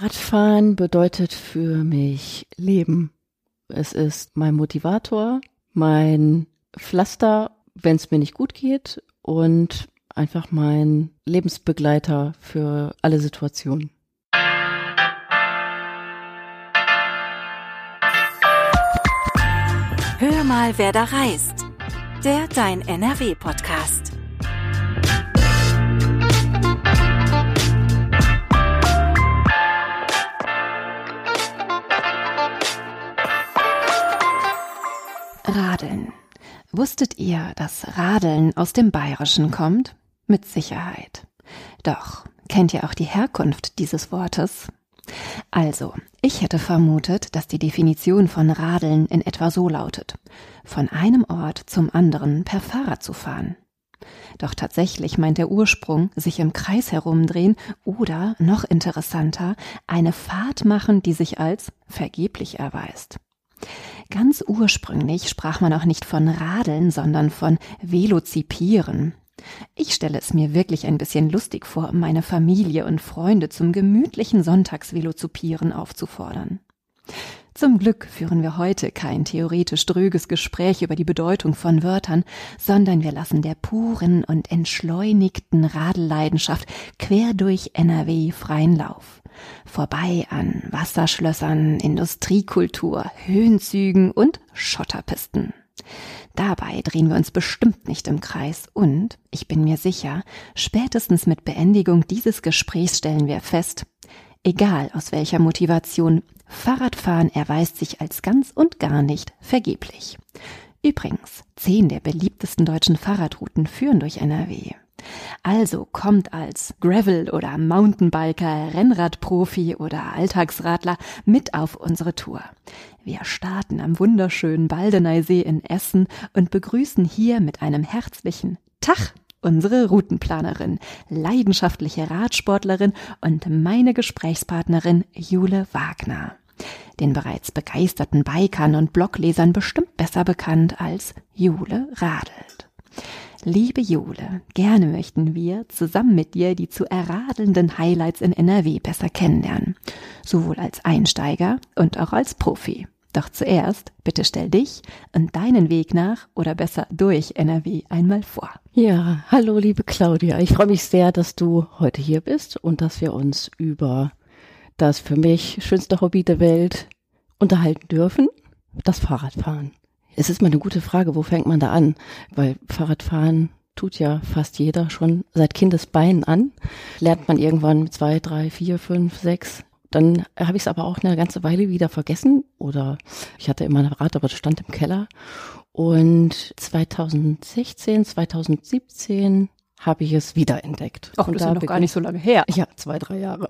Radfahren bedeutet für mich Leben. Es ist mein Motivator, mein Pflaster, wenn es mir nicht gut geht und einfach mein Lebensbegleiter für alle Situationen. Hör mal, wer da reist. Der Dein NRW-Podcast. Radeln. Wusstet ihr, dass Radeln aus dem Bayerischen kommt? Mit Sicherheit. Doch, kennt ihr auch die Herkunft dieses Wortes? Also, ich hätte vermutet, dass die Definition von Radeln in etwa so lautet, von einem Ort zum anderen per Fahrrad zu fahren. Doch tatsächlich meint der Ursprung sich im Kreis herumdrehen oder, noch interessanter, eine Fahrt machen, die sich als vergeblich erweist. Ganz ursprünglich sprach man auch nicht von Radeln, sondern von Velozipieren. Ich stelle es mir wirklich ein bisschen lustig vor, meine Familie und Freunde zum gemütlichen Sonntagsvelozipieren aufzufordern. Zum Glück führen wir heute kein theoretisch dröges Gespräch über die Bedeutung von Wörtern, sondern wir lassen der puren und entschleunigten Radelleidenschaft quer durch NRW freien Lauf. Vorbei an Wasserschlössern, Industriekultur, Höhenzügen und Schotterpisten. Dabei drehen wir uns bestimmt nicht im Kreis und, ich bin mir sicher, spätestens mit Beendigung dieses Gesprächs stellen wir fest, egal aus welcher Motivation, Fahrradfahren erweist sich als ganz und gar nicht vergeblich. Übrigens, zehn der beliebtesten deutschen Fahrradrouten führen durch NRW. Also kommt als Gravel- oder Mountainbiker, Rennradprofi oder Alltagsradler mit auf unsere Tour. Wir starten am wunderschönen Baldeneysee in Essen und begrüßen hier mit einem herzlichen Tag unsere Routenplanerin, leidenschaftliche Radsportlerin und meine Gesprächspartnerin Jule Wagner. Den bereits begeisterten Bikern und Bloglesern bestimmt besser bekannt als Jule Radelt. Liebe Jule, gerne möchten wir zusammen mit dir die zu erradelnden Highlights in NRW besser kennenlernen. Sowohl als Einsteiger und auch als Profi. Doch zuerst, bitte stell dich und deinen Weg nach oder besser durch NRW einmal vor. Ja, hallo liebe Claudia. Ich freue mich sehr, dass du heute hier bist und dass wir uns über das für mich schönste Hobby der Welt unterhalten dürfen, das Fahrradfahren. Es ist mal eine gute Frage, wo fängt man da an? Weil Fahrradfahren tut ja fast jeder schon seit Kindesbeinen an. Lernt man irgendwann mit zwei, drei, vier, fünf, sechs. Dann habe ich es aber auch eine ganze Weile wieder vergessen. Oder ich hatte immer ein Rad, aber das stand im Keller. Und 2016, 2017 habe ich es wiederentdeckt. Und das da ist noch gar nicht so lange her. Ja, zwei, drei Jahre.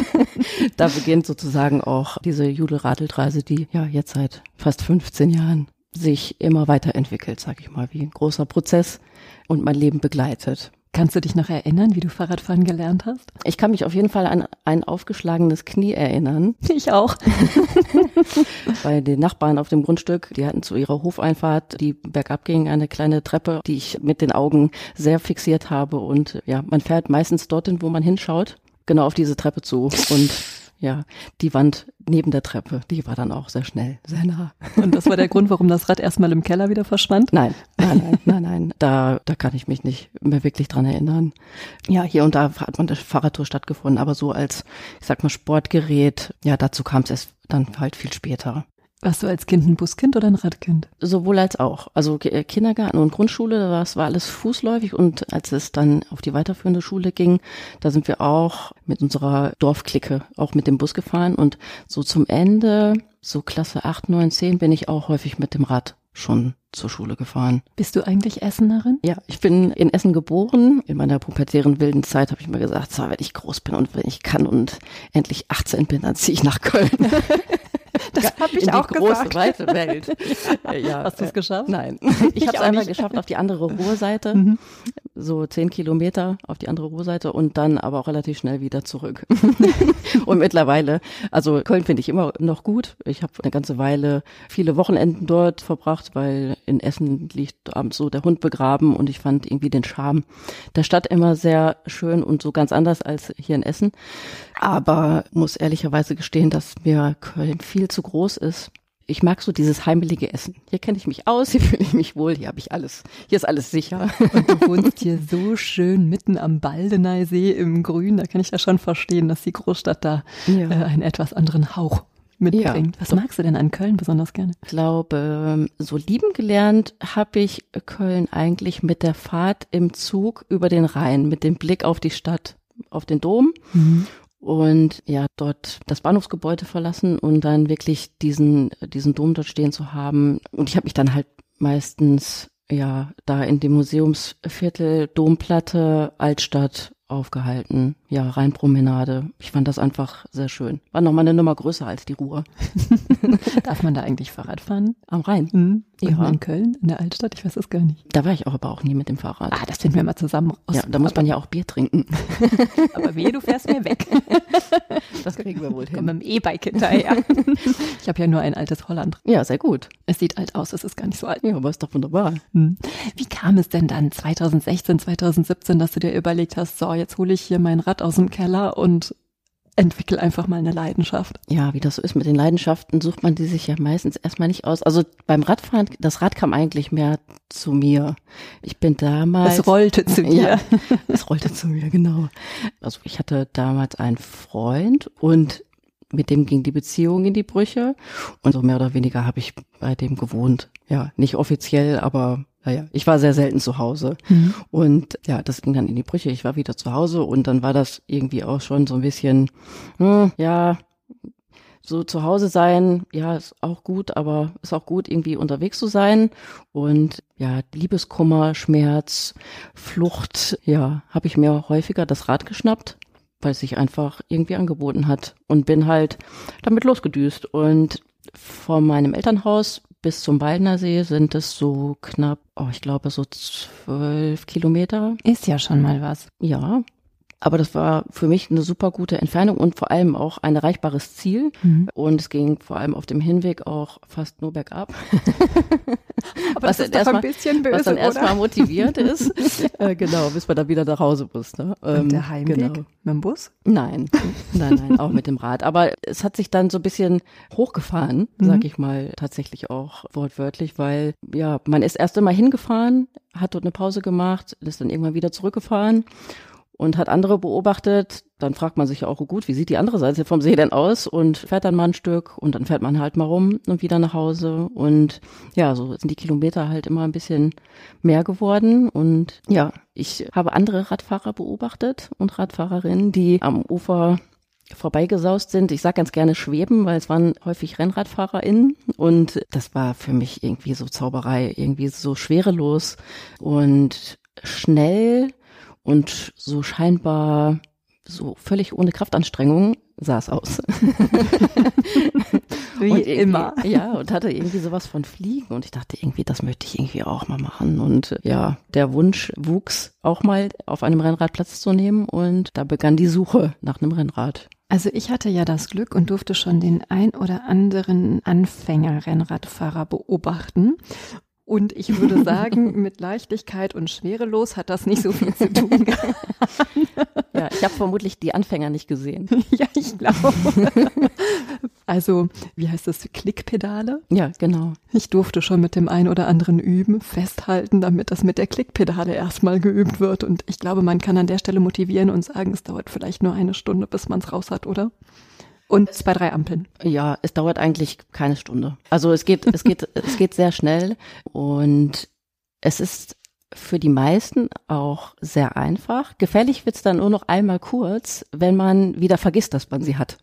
da beginnt sozusagen auch diese Judelradelreise, die ja jetzt seit fast 15 Jahren sich immer weiterentwickelt, sag ich mal, wie ein großer Prozess und mein Leben begleitet. Kannst du dich noch erinnern, wie du Fahrradfahren gelernt hast? Ich kann mich auf jeden Fall an ein aufgeschlagenes Knie erinnern. Ich auch. Bei den Nachbarn auf dem Grundstück, die hatten zu ihrer Hofeinfahrt, die bergab ging, eine kleine Treppe, die ich mit den Augen sehr fixiert habe. Und ja, man fährt meistens dorthin, wo man hinschaut, genau auf diese Treppe zu. Und ja, die Wand neben der Treppe, die war dann auch sehr schnell, sehr nah. Und das war der Grund, warum das Rad erstmal im Keller wieder verschwand? Nein, nein, nein, nein, nein. Da, da kann ich mich nicht mehr wirklich dran erinnern. Ja, hier und da hat man eine Fahrradtour stattgefunden, aber so als, ich sag mal, Sportgerät, ja, dazu kam es erst dann halt viel später. Warst du als Kind ein Buskind oder ein Radkind? Sowohl als auch. Also äh, Kindergarten und Grundschule, das war alles fußläufig und als es dann auf die weiterführende Schule ging, da sind wir auch mit unserer Dorfklicke auch mit dem Bus gefahren und so zum Ende, so Klasse 8, 9, 10 bin ich auch häufig mit dem Rad schon zur Schule gefahren. Bist du eigentlich Essenerin? Ja, ich bin in Essen geboren. In meiner pubertären wilden Zeit habe ich mir gesagt, so, wenn ich groß bin und wenn ich kann und endlich 18 bin, dann ziehe ich nach Köln. Das habe ich in auch die große, gesagt. weite Welt. ja, Hast du es äh, geschafft? Nein. Ich habe es einmal nicht. geschafft auf die andere Ruhrseite. Mhm. so zehn Kilometer auf die andere Ruhrseite und dann aber auch relativ schnell wieder zurück. und mittlerweile, also Köln finde ich immer noch gut. Ich habe eine ganze Weile viele Wochenenden dort verbracht, weil in Essen liegt abends so der Hund begraben und ich fand irgendwie den Charme der Stadt immer sehr schön und so ganz anders als hier in Essen. Aber muss ehrlicherweise gestehen, dass mir Köln viel zu groß ist ich mag so dieses heimelige Essen. Hier kenne ich mich aus, hier fühle ich mich wohl, hier habe ich alles, hier ist alles sicher. Und du wohnst hier so schön mitten am Baldeneysee im Grün, da kann ich ja schon verstehen, dass die Großstadt da ja. äh, einen etwas anderen Hauch mitbringt. Ja, Was magst du denn an Köln besonders gerne? Ich glaube, so lieben gelernt habe ich Köln eigentlich mit der Fahrt im Zug über den Rhein, mit dem Blick auf die Stadt, auf den Dom. Mhm und ja, dort das Bahnhofsgebäude verlassen und dann wirklich diesen, diesen Dom dort stehen zu haben. Und ich habe mich dann halt meistens ja da in dem Museumsviertel Domplatte Altstadt aufgehalten. Ja, Rheinpromenade. Ich fand das einfach sehr schön. War noch mal eine Nummer größer als die Ruhr. Darf man da eigentlich Fahrrad fahren? Am Rhein? Mhm. Ja. In Köln, in der Altstadt? Ich weiß es gar nicht. Da war ich auch aber auch nie mit dem Fahrrad. Ah, das finden wir mal zusammen raus. Ja, da muss man ja auch Bier trinken. aber wehe, du fährst mir weg. das kriegen wir wohl hin. Komm mit dem E-Bike hinterher. ich habe ja nur ein altes Holland. Ja, sehr gut. Es sieht alt aus, es ist gar nicht so alt. Ja, aber ist doch wunderbar. Hm. Wie kam es denn dann 2016, 2017, dass du dir überlegt hast, so, jetzt hole ich hier mein Rad aus dem Keller und entwickel einfach mal eine Leidenschaft. Ja, wie das so ist mit den Leidenschaften, sucht man die sich ja meistens erstmal nicht aus. Also beim Radfahren, das Rad kam eigentlich mehr zu mir. Ich bin damals. Es rollte zu dir. Ja, es rollte zu mir, genau. Also ich hatte damals einen Freund und mit dem ging die Beziehung in die Brüche und so mehr oder weniger habe ich bei dem gewohnt. Ja, nicht offiziell, aber naja, ich war sehr selten zu Hause. Mhm. Und ja, das ging dann in die Brüche. Ich war wieder zu Hause und dann war das irgendwie auch schon so ein bisschen, hm, ja, so zu Hause sein, ja, ist auch gut, aber ist auch gut, irgendwie unterwegs zu sein. Und ja, Liebeskummer, Schmerz, Flucht, ja, habe ich mir häufiger das Rad geschnappt, weil es sich einfach irgendwie angeboten hat und bin halt damit losgedüst. Und von meinem Elternhaus bis zum Waldner See sind es so knapp, oh, ich glaube so zwölf Kilometer. Ist ja schon mal was. Ja. Aber das war für mich eine super gute Entfernung und vor allem auch ein erreichbares Ziel. Mhm. Und es ging vor allem auf dem Hinweg auch fast nur bergab. Aber was das ist doch ein bisschen böse, Was dann erstmal motiviert ist. äh, genau, bis man dann wieder nach Hause muss. Ne? Ähm, und der Heimweg genau. mit dem Bus? Nein, nein, nein, auch mit dem Rad. Aber es hat sich dann so ein bisschen hochgefahren, mhm. sag ich mal, tatsächlich auch wortwörtlich, weil ja, man ist erst einmal hingefahren, hat dort eine Pause gemacht, ist dann irgendwann wieder zurückgefahren und hat andere beobachtet, dann fragt man sich ja auch, oh gut, wie sieht die andere Seite vom See denn aus? Und fährt dann mal ein Stück und dann fährt man halt mal rum und wieder nach Hause. Und ja, so sind die Kilometer halt immer ein bisschen mehr geworden. Und ja, ich habe andere Radfahrer beobachtet und Radfahrerinnen, die am Ufer vorbeigesaust sind. Ich sage ganz gerne schweben, weil es waren häufig RennradfahrerInnen und das war für mich irgendwie so Zauberei, irgendwie so schwerelos und schnell und so scheinbar so völlig ohne Kraftanstrengung sah es aus. Wie immer. Ja, und hatte irgendwie sowas von Fliegen und ich dachte irgendwie, das möchte ich irgendwie auch mal machen und ja, der Wunsch wuchs auch mal auf einem Rennrad Platz zu nehmen und da begann die Suche nach einem Rennrad. Also ich hatte ja das Glück und durfte schon den ein oder anderen Anfänger-Rennradfahrer beobachten. Und ich würde sagen, mit Leichtigkeit und schwerelos hat das nicht so viel zu tun. ja, ich habe vermutlich die Anfänger nicht gesehen. ja, ich glaube. Also, wie heißt das? Klickpedale? Ja, genau. Ich durfte schon mit dem einen oder anderen üben, festhalten, damit das mit der Klickpedale erstmal geübt wird. Und ich glaube, man kann an der Stelle motivieren und sagen, es dauert vielleicht nur eine Stunde, bis man es raus hat, oder? Und zwei, drei Ampeln. Ja, es dauert eigentlich keine Stunde. Also es geht, es geht, es geht sehr schnell und es ist für die meisten auch sehr einfach. Gefährlich wird's dann nur noch einmal kurz, wenn man wieder vergisst, dass man sie hat.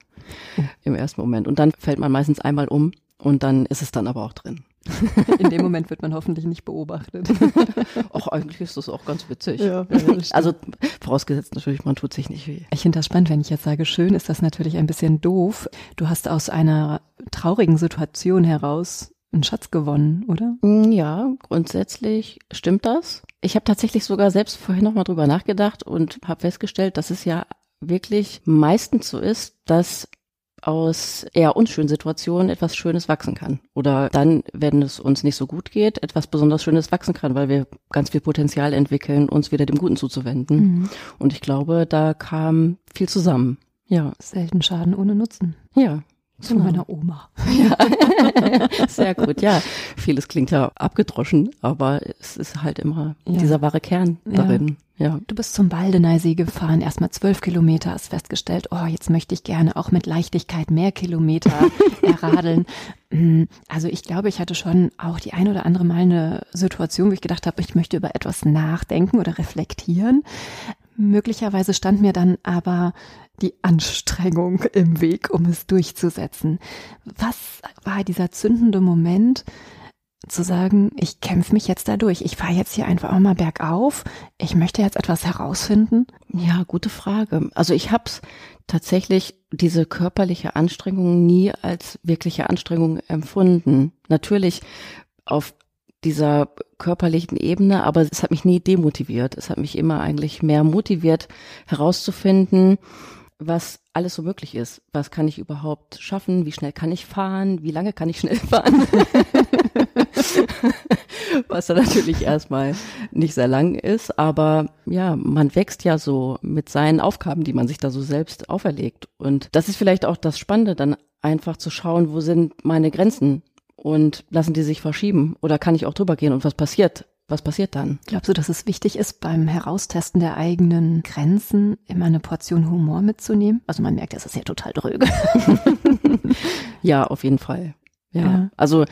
Oh. Im ersten Moment. Und dann fällt man meistens einmal um und dann ist es dann aber auch drin. In dem Moment wird man hoffentlich nicht beobachtet. Auch eigentlich ist das auch ganz witzig. Ja, also vorausgesetzt natürlich, man tut sich nicht weh. Ich finde das spannend, wenn ich jetzt sage, schön ist das natürlich ein bisschen doof. Du hast aus einer traurigen Situation heraus einen Schatz gewonnen, oder? Mm, ja, grundsätzlich stimmt das. Ich habe tatsächlich sogar selbst vorhin noch mal drüber nachgedacht und habe festgestellt, dass es ja wirklich meistens so ist, dass aus eher unschönen Situationen etwas Schönes wachsen kann. Oder dann, wenn es uns nicht so gut geht, etwas besonders Schönes wachsen kann, weil wir ganz viel Potenzial entwickeln, uns wieder dem Guten zuzuwenden. Mhm. Und ich glaube, da kam viel zusammen. Ja. Selten Schaden ohne Nutzen. Ja. Zu genau. meiner Oma. Ja. Sehr gut, ja. Vieles klingt ja abgedroschen, aber es ist halt immer ja. dieser wahre Kern darin. Ja. ja. Du bist zum Baldeneysee gefahren, erstmal zwölf Kilometer, hast festgestellt, oh, jetzt möchte ich gerne auch mit Leichtigkeit mehr Kilometer erradeln. Mm, also ich glaube, ich hatte schon auch die ein oder andere Mal eine Situation, wo ich gedacht habe, ich möchte über etwas nachdenken oder reflektieren. Möglicherweise stand mir dann aber die Anstrengung im Weg, um es durchzusetzen. Was war dieser zündende Moment, zu sagen, ich kämpfe mich jetzt dadurch, ich fahre jetzt hier einfach auch mal bergauf, ich möchte jetzt etwas herausfinden? Ja, gute Frage. Also ich habe tatsächlich diese körperliche Anstrengung nie als wirkliche Anstrengung empfunden. Natürlich auf dieser körperlichen Ebene, aber es hat mich nie demotiviert. Es hat mich immer eigentlich mehr motiviert, herauszufinden, was alles so möglich ist. Was kann ich überhaupt schaffen? Wie schnell kann ich fahren? Wie lange kann ich schnell fahren? was dann natürlich erstmal nicht sehr lang ist, aber ja, man wächst ja so mit seinen Aufgaben, die man sich da so selbst auferlegt. Und das ist vielleicht auch das Spannende, dann einfach zu schauen, wo sind meine Grenzen und lassen die sich verschieben oder kann ich auch drüber gehen und was passiert? Was passiert dann? Glaubst du, dass es wichtig ist, beim Heraustesten der eigenen Grenzen immer eine Portion Humor mitzunehmen? Also man merkt, das ist ja total dröge. ja, auf jeden Fall. Ja. ja. Also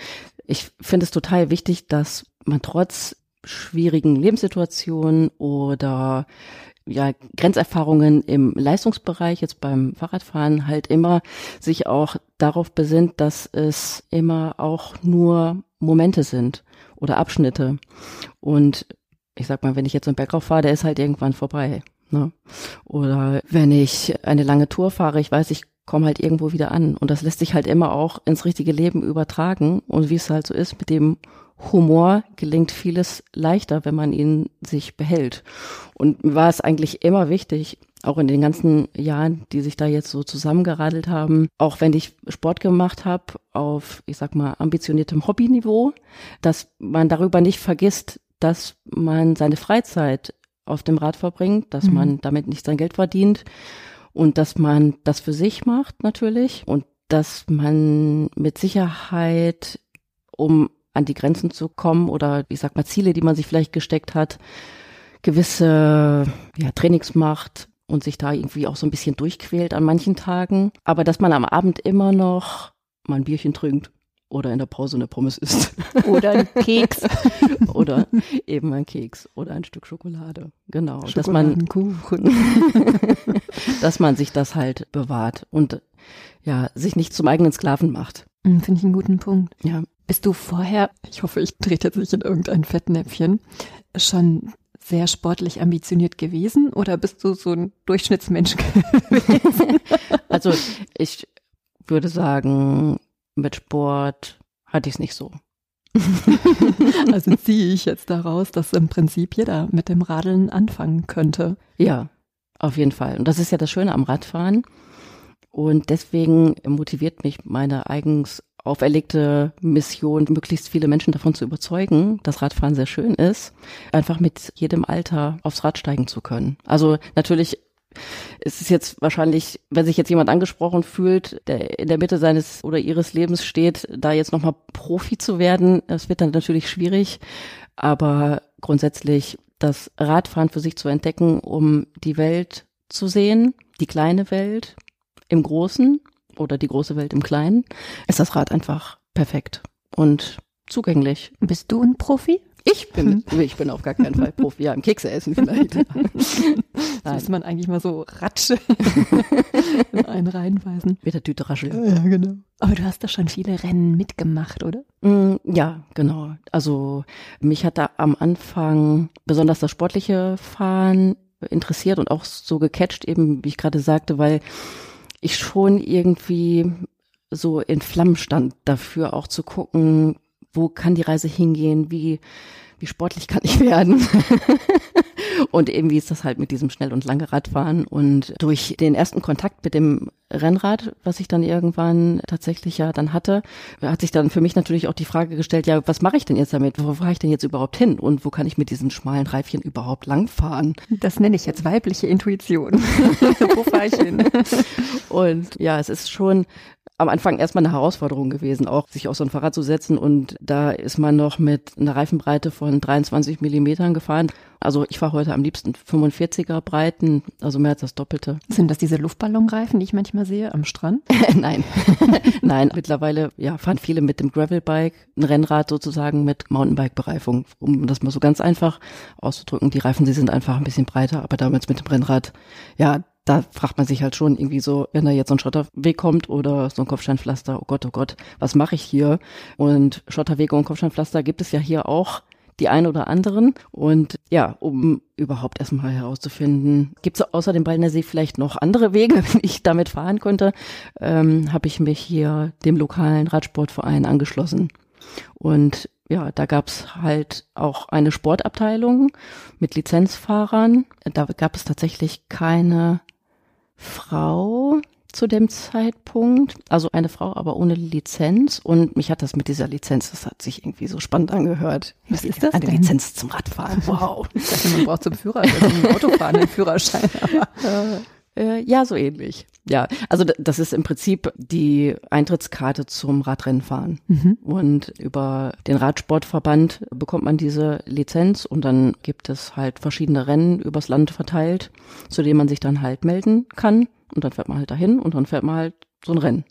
ich finde es total wichtig, dass man trotz schwierigen Lebenssituationen oder ja, Grenzerfahrungen im Leistungsbereich, jetzt beim Fahrradfahren, halt immer sich auch darauf besinnt, dass es immer auch nur Momente sind oder Abschnitte. Und ich sag mal, wenn ich jetzt so einen Bergauf fahre, der ist halt irgendwann vorbei. Ne? Oder wenn ich eine lange Tour fahre, ich weiß, ich komme halt irgendwo wieder an. Und das lässt sich halt immer auch ins richtige Leben übertragen. Und wie es halt so ist, mit dem Humor gelingt vieles leichter, wenn man ihn sich behält. Und mir war es eigentlich immer wichtig, auch in den ganzen Jahren, die sich da jetzt so zusammengeradelt haben, auch wenn ich Sport gemacht habe auf, ich sag mal, ambitioniertem Hobbyniveau, dass man darüber nicht vergisst, dass man seine Freizeit auf dem Rad verbringt, dass mhm. man damit nicht sein Geld verdient und dass man das für sich macht natürlich und dass man mit Sicherheit, um an die Grenzen zu kommen oder ich sag mal Ziele, die man sich vielleicht gesteckt hat, gewisse ja, Trainings macht und sich da irgendwie auch so ein bisschen durchquält an manchen Tagen, aber dass man am Abend immer noch mal ein Bierchen trinkt oder in der Pause eine Pommes isst. Oder ein Keks. oder eben ein Keks oder ein Stück Schokolade. Genau. Dass man, dass man sich das halt bewahrt und ja, sich nicht zum eigenen Sklaven macht. Hm, finde ich einen guten Punkt. Ja. Bist du vorher, ich hoffe, ich trete jetzt nicht in irgendein Fettnäpfchen, schon sehr sportlich ambitioniert gewesen oder bist du so ein Durchschnittsmensch gewesen? Also ich würde sagen, mit Sport hatte ich es nicht so. also ziehe ich jetzt daraus, dass im Prinzip jeder mit dem Radeln anfangen könnte. Ja, auf jeden Fall. Und das ist ja das Schöne am Radfahren. Und deswegen motiviert mich meine eigens auferlegte Mission, möglichst viele Menschen davon zu überzeugen, dass Radfahren sehr schön ist, einfach mit jedem Alter aufs Rad steigen zu können. Also natürlich es ist jetzt wahrscheinlich, wenn sich jetzt jemand angesprochen fühlt, der in der Mitte seines oder ihres Lebens steht, da jetzt nochmal Profi zu werden, das wird dann natürlich schwierig. Aber grundsätzlich das Radfahren für sich zu entdecken, um die Welt zu sehen, die kleine Welt im Großen oder die große Welt im Kleinen, ist das Rad einfach perfekt und zugänglich. Bist du ein Profi? Ich bin, ich bin auf gar keinen Fall Profi. Ja, im Kekse essen vielleicht. Da muss man eigentlich mal so Ratsche in einen reinweisen. Mit der Tüte rascheln. Ja, genau. Aber du hast da schon viele Rennen mitgemacht, oder? Mm, ja, genau. Also mich hat da am Anfang besonders das sportliche Fahren interessiert und auch so gecatcht, eben wie ich gerade sagte, weil ich schon irgendwie so in Flammen stand dafür auch zu gucken, wo kann die Reise hingehen, wie, wie sportlich kann ich werden. Und eben wie ist das halt mit diesem Schnell- und lange Radfahren. Und durch den ersten Kontakt mit dem Rennrad, was ich dann irgendwann tatsächlich ja dann hatte, hat sich dann für mich natürlich auch die Frage gestellt, ja, was mache ich denn jetzt damit? Wo fahre ich denn jetzt überhaupt hin? Und wo kann ich mit diesen schmalen Reifchen überhaupt langfahren? Das nenne ich jetzt weibliche Intuition. wo fahre ich hin? Und ja, es ist schon am Anfang erstmal eine Herausforderung gewesen, auch sich auf so ein Fahrrad zu setzen. Und da ist man noch mit einer Reifenbreite von 23 Millimetern gefahren. Also ich fahre heute am liebsten 45er Breiten, also mehr als das Doppelte. Sind das diese Luftballonreifen, die ich manchmal sehe am Strand? Nein, nein. Mittlerweile ja, fahren viele mit dem Gravelbike, ein Rennrad sozusagen mit Mountainbike-Bereifung, um das mal so ganz einfach auszudrücken. Die Reifen, sie sind einfach ein bisschen breiter, aber damals mit dem Rennrad, ja, da fragt man sich halt schon irgendwie so, wenn da jetzt so ein Schotterweg kommt oder so ein Kopfsteinpflaster, oh Gott, oh Gott, was mache ich hier? Und Schotterwege und Kopfsteinpflaster gibt es ja hier auch die ein oder anderen. Und ja, um überhaupt erstmal herauszufinden, gibt es außer dem Ballner See vielleicht noch andere Wege, wie ich damit fahren konnte, ähm, habe ich mich hier dem lokalen Radsportverein angeschlossen. Und ja, da gab's halt auch eine Sportabteilung mit Lizenzfahrern. Da gab es tatsächlich keine Frau zu dem Zeitpunkt, also eine Frau, aber ohne Lizenz. Und mich hat das mit dieser Lizenz, das hat sich irgendwie so spannend angehört. Was ist das Eine denn? Lizenz zum Radfahren. Wow. Ich dachte, man braucht zum Führerschein, zum Autofahren einen Führerschein. Aber Äh, ja, so ähnlich. Ja, also das ist im Prinzip die Eintrittskarte zum Radrennenfahren. Und über den Radsportverband bekommt man diese Lizenz und dann gibt es halt verschiedene Rennen übers Land verteilt, zu denen man sich dann halt melden kann. Und dann fährt man halt dahin und dann fährt man halt so ein Rennen.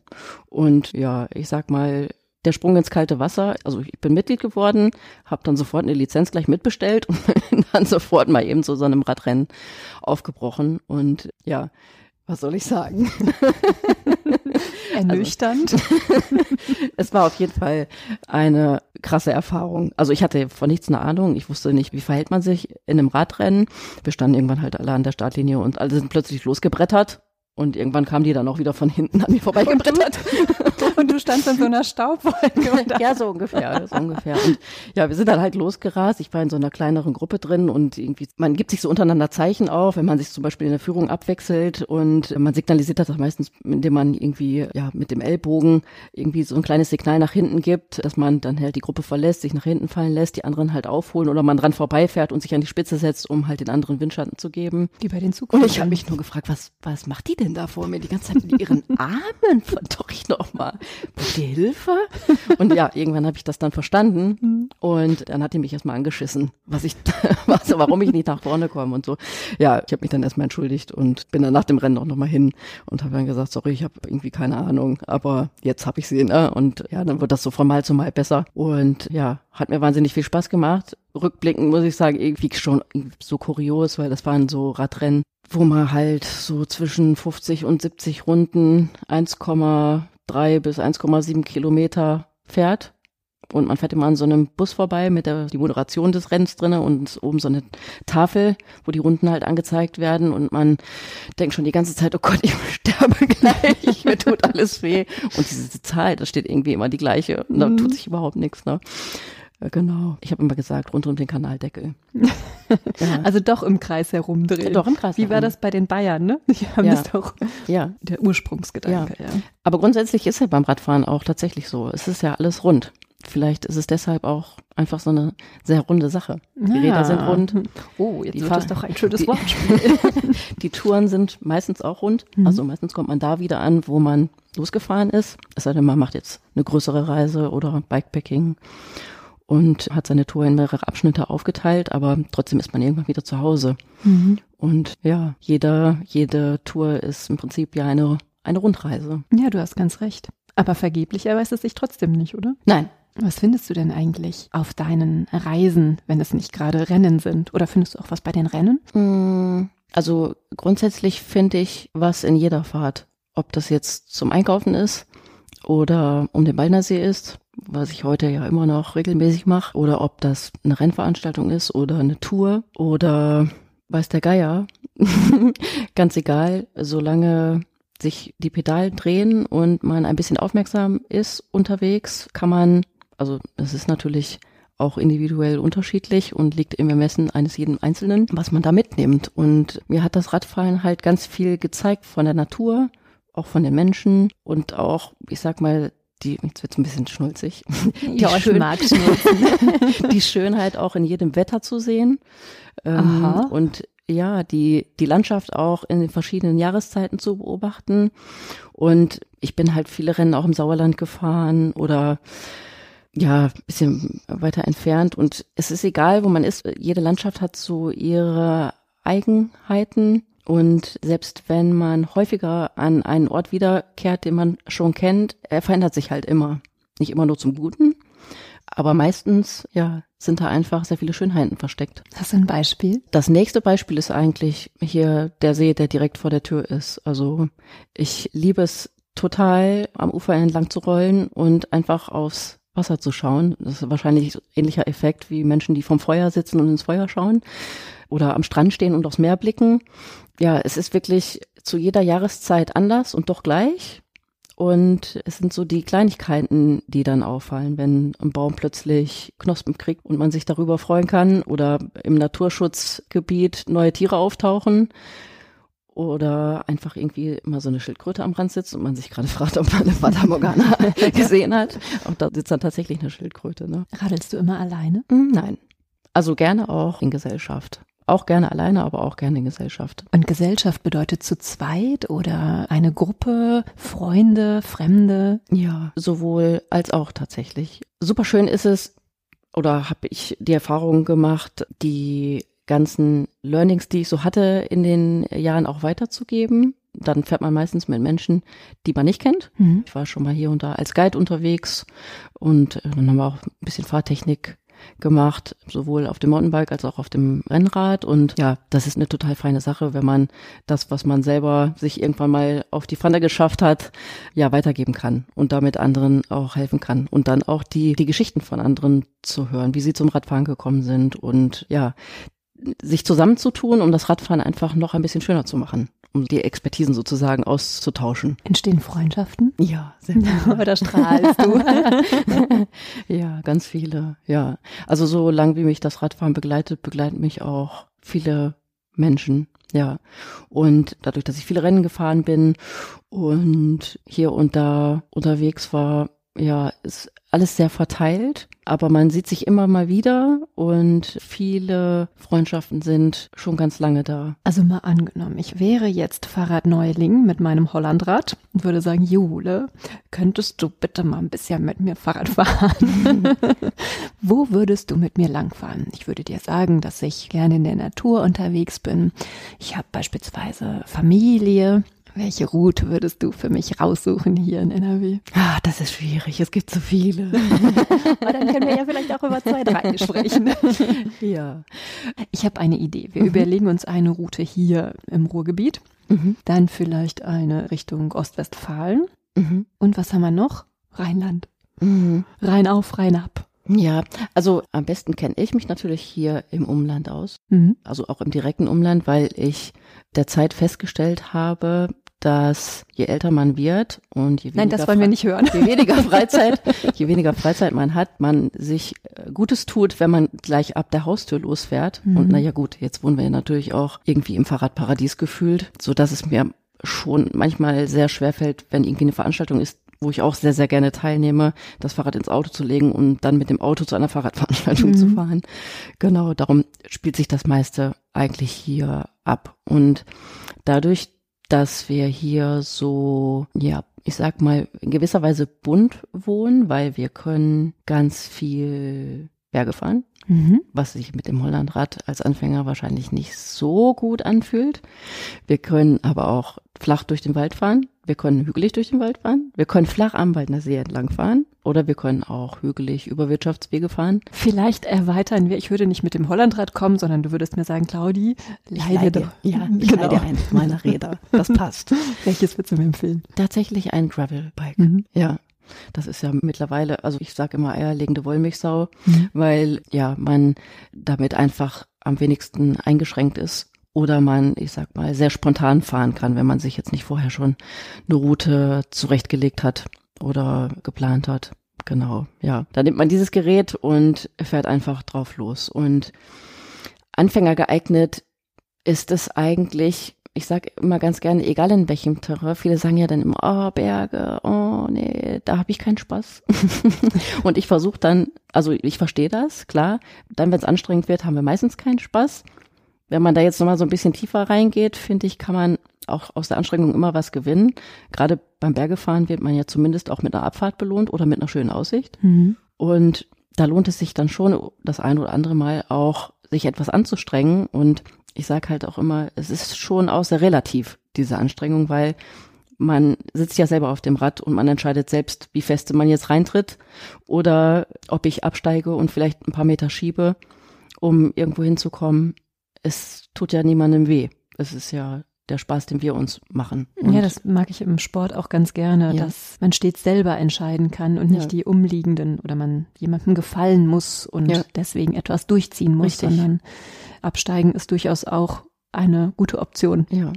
Und ja, ich sag mal, der Sprung ins kalte Wasser, also ich bin Mitglied geworden, habe dann sofort eine Lizenz gleich mitbestellt und bin dann sofort mal eben zu so einem Radrennen aufgebrochen. Und ja, was soll ich sagen? ernüchternd. Es war auf jeden Fall eine krasse Erfahrung. Also ich hatte von nichts eine Ahnung. Ich wusste nicht, wie verhält man sich in einem Radrennen. Wir standen irgendwann halt alle an der Startlinie und alle sind plötzlich losgebrettert. Und irgendwann kamen die dann auch wieder von hinten an mir vorbeigebrettert. Und du standst in so einer Staubwolke. Und ja, so ungefähr, so ungefähr. Und ja, wir sind dann halt losgerast. Ich war in so einer kleineren Gruppe drin und irgendwie, man gibt sich so untereinander Zeichen auf, wenn man sich zum Beispiel in der Führung abwechselt und man signalisiert das meistens, indem man irgendwie, ja, mit dem Ellbogen irgendwie so ein kleines Signal nach hinten gibt, dass man dann halt die Gruppe verlässt, sich nach hinten fallen lässt, die anderen halt aufholen oder man dran vorbeifährt und sich an die Spitze setzt, um halt den anderen Windschatten zu geben. Wie bei den Und Zugfahrern. ich habe mich nur gefragt, was, was macht die denn da vor mir? Die ganze Zeit mit ihren Armen, verdammt noch mal. Bitte Hilfe? Und ja, irgendwann habe ich das dann verstanden und dann hat die mich erstmal angeschissen, was ich, was, warum ich nicht nach vorne komme und so. Ja, ich habe mich dann erstmal entschuldigt und bin dann nach dem Rennen auch nochmal hin und habe dann gesagt, sorry, ich habe irgendwie keine Ahnung, aber jetzt habe ich sie, ne? Und ja, dann wird das so von Mal zu Mal besser und ja, hat mir wahnsinnig viel Spaß gemacht. Rückblickend muss ich sagen, irgendwie schon so kurios, weil das waren so Radrennen, wo man halt so zwischen 50 und 70 Runden 1,3 bis 1,7 Kilometer fährt. Und man fährt immer an so einem Bus vorbei mit der die Moderation des Rennens drinne und oben so eine Tafel, wo die Runden halt angezeigt werden und man denkt schon die ganze Zeit, oh Gott, ich sterbe gleich, mir tut alles weh. Und diese Zahl, das steht irgendwie immer die gleiche und da Mhm. tut sich überhaupt nichts. Ne? Ja, Genau. Ich habe immer gesagt, rund um den Kanaldeckel. ja. Also doch im Kreis herumdrehen. Doch, im Kreis Wie war herum. das bei den Bayern, ne? Die haben Ja. das doch, ja, der Ursprungsgedanke, ja. Aber grundsätzlich ist ja beim Radfahren auch tatsächlich so. Es ist ja alles rund. Vielleicht ist es deshalb auch einfach so eine sehr runde Sache. Die Räder sind rund. Oh, jetzt Die wird es doch ein schönes Wortspiel. Die Touren sind meistens auch rund. Also meistens kommt man da wieder an, wo man losgefahren ist. Es sei denn, man macht jetzt eine größere Reise oder Bikepacking und hat seine Tour in mehrere Abschnitte aufgeteilt, aber trotzdem ist man irgendwann wieder zu Hause. Und ja, jeder, jede Tour ist im Prinzip ja eine, eine Rundreise. Ja, du hast ganz recht. Aber vergeblich erweist es sich trotzdem nicht, oder? Nein, Was findest du denn eigentlich auf deinen Reisen, wenn es nicht gerade Rennen sind? Oder findest du auch was bei den Rennen? Mm, Also grundsätzlich finde ich was in jeder Fahrt. Ob das jetzt zum Einkaufen ist oder um den Ballnersee ist, was ich heute ja immer noch regelmäßig mache, oder ob das eine Rennveranstaltung ist oder eine Tour oder weiß der Geier. Ganz egal, solange sich die Pedale drehen und man ein bisschen aufmerksam ist unterwegs, kann man Also es ist natürlich auch individuell unterschiedlich und liegt im Ermessen eines jeden Einzelnen, was man da mitnimmt. Und mir hat das Radfahren halt ganz viel gezeigt von der Natur, auch von den Menschen und auch, ich sag mal, die, jetzt wird's ein bisschen schnulzig, die, ja, Schön, mag die Schönheit auch in jedem Wetter zu sehen. Ähm, Aha. und ja, die, die Landschaft auch in den verschiedenen Jahreszeiten zu beobachten. Und ich bin halt viele Rennen auch im Sauerland gefahren oder ja, bisschen weiter entfernt. Und es ist egal, wo man ist. Jede Landschaft hat so ihre Eigenheiten. Und selbst wenn man häufiger an einen Ort wiederkehrt, den man schon kennt, er verändert sich halt immer. Nicht immer nur zum Guten, aber meistens, ja, sind da einfach sehr viele Schönheiten versteckt. Hast du ein Beispiel? Das nächste Beispiel ist eigentlich hier der See, der direkt vor der Tür ist. Also ich liebe es total, am Ufer entlang zu rollen und einfach aufs Wasser zu schauen. Das ist wahrscheinlich ähnlicher Effekt wie Menschen, die vom Feuer sitzen und ins Feuer schauen oder am Strand stehen und aufs Meer blicken. Ja, es ist wirklich zu jeder Jahreszeit anders und doch gleich. Und es sind so die Kleinigkeiten, die dann auffallen, wenn ein Baum plötzlich Knospen kriegt und man sich darüber freuen kann oder im Naturschutzgebiet neue Tiere auftauchen oder einfach irgendwie immer so eine Schildkröte am Rand sitzt und man sich gerade fragt, ob man eine Fata Morgana gesehen hat. Und da sitzt dann tatsächlich eine Schildkröte. Ne? Radelst du immer alleine? Hm, Nein. Also gerne auch in Gesellschaft. Auch gerne alleine, aber auch gerne in Gesellschaft. Und Gesellschaft bedeutet zu zweit oder eine Gruppe, Freunde, Fremde? Ja, sowohl als auch tatsächlich. Super schön ist es, oder habe ich die Erfahrung gemacht, die ganzen Learnings, die ich so hatte in den Jahren auch weiterzugeben. Dann fährt man meistens mit Menschen, die man nicht kennt. Mhm. Ich war schon mal hier und da als Guide unterwegs und äh, dann haben wir auch ein bisschen Fahrtechnik gemacht, sowohl auf dem Mountainbike als auch auf dem Rennrad. Und ja, das ist eine total feine Sache, wenn man das, was man selber sich irgendwann mal auf die Pfanne geschafft hat, ja, weitergeben kann und damit anderen auch helfen kann. Und dann auch die, die Geschichten von anderen zu hören, wie sie zum Radfahren gekommen sind und ja, sich zusammenzutun, um das Radfahren einfach noch ein bisschen schöner zu machen, um die Expertisen sozusagen auszutauschen. Entstehen Freundschaften? Ja, sehr Aber da strahlst du. ja, ganz viele, ja. Also so lang wie mich das Radfahren begleitet, begleiten mich auch viele Menschen, ja. Und dadurch, dass ich viele Rennen gefahren bin und hier und da unterwegs war, ja, ist alles sehr verteilt, aber man sieht sich immer mal wieder und viele Freundschaften sind schon ganz lange da. Also mal angenommen, ich wäre jetzt Fahrradneuling mit meinem Hollandrad und würde sagen, Jule, könntest du bitte mal ein bisschen mit mir Fahrrad fahren? Wo würdest du mit mir langfahren? Ich würde dir sagen, dass ich gerne in der Natur unterwegs bin. Ich habe beispielsweise Familie. Welche Route würdest du für mich raussuchen hier in NRW? Ah, das ist schwierig. Es gibt so viele. Aber dann können wir ja vielleicht auch über zwei, drei sprechen. ja. Ich habe eine Idee. Wir überlegen uns eine Route hier im Ruhrgebiet, Mhm. dann vielleicht eine Richtung Ostwestfalen. Mhm. Und was haben wir noch? Rheinland. Mhm. Rein auf, rein ab. Ja, also am besten kenne ich mich natürlich hier im Umland aus, Mhm. also auch im direkten Umland, weil ich derzeit festgestellt habe, dass je älter man wird und je weniger Nein, das wollen wir nicht hören. Je weniger Freizeit, je weniger Freizeit man hat, man sich äh, Gutes tut, wenn man gleich ab der Haustür losfährt. Mhm. Und naja gut, jetzt wohnen wir ja natürlich auch irgendwie im Fahrradparadies gefühlt, so dass es mir schon manchmal sehr schwer fällt, wenn irgendwie eine Veranstaltung ist, wo ich auch sehr, sehr gerne teilnehme, das Fahrrad ins Auto zu legen und dann mit dem Auto zu einer Fahrradveranstaltung Mhm. zu fahren. Genau, darum spielt sich das meiste eigentlich hier ab. Und dadurch, dass wir hier so, ja, ich sag mal, in gewisser Weise bunt wohnen, weil wir können ganz viel Berge fahren, Mhm. was sich mit dem Hollandrad als Anfänger wahrscheinlich nicht so gut anfühlt. Wir können aber auch flach durch den Wald fahren. Wir können hügelig durch den Wald fahren. Wir können flach am Waldner See entlang fahren. Oder wir können auch hügelig über Wirtschaftswege fahren. Vielleicht erweitern wir. Ich würde nicht mit dem Hollandrad kommen, sondern du würdest mir sagen, Claudi, dir doch. ja, ich Genau. leih dir eins meiner Räder. Das passt. Welches würdest du mir empfehlen? Tatsächlich ein Gravelbike. Mhm. Ja. Das ist ja mittlerweile, also ich sage immer eierlegende Wollmilchsau, Mhm. weil ja man damit einfach am wenigsten eingeschränkt ist oder man, ich sag mal, sehr spontan fahren kann, wenn man sich jetzt nicht vorher schon eine Route zurechtgelegt hat oder geplant hat. Genau, ja. Da nimmt man dieses Gerät und fährt einfach drauf los. Und Anfänger geeignet ist es eigentlich, ich sage immer ganz gerne, egal in welchem Terrain, viele sagen ja dann immer, oh, Berge, oh nee, da habe ich keinen Spaß. und ich versuche dann, also ich verstehe das, klar, dann, wenn es anstrengend wird, haben wir meistens keinen Spaß. Wenn man da jetzt nochmal so ein bisschen tiefer reingeht, finde ich, kann man auch aus der Anstrengung immer was gewinnen. Gerade beim Bergefahren wird man ja zumindest auch mit einer Abfahrt belohnt oder mit einer schönen Aussicht. Mhm. Und da lohnt es sich dann schon das ein oder andere Mal auch, sich etwas anzustrengen. Und ich sage halt auch immer, es ist schon auch sehr relativ, diese Anstrengung, weil man sitzt ja selber auf dem Rad und man entscheidet selbst, wie feste man jetzt reintritt oder ob ich absteige und vielleicht ein paar Meter schiebe, um irgendwo hinzukommen. Es tut ja niemandem weh. Es ist ja der Spaß, den wir uns machen. Und ja, das mag ich im Sport auch ganz gerne, ja. dass man stets selber entscheiden kann und nicht ja. die Umliegenden oder man jemandem gefallen muss und ja. deswegen etwas durchziehen muss, Richtig. sondern absteigen ist durchaus auch eine gute Option. Ja.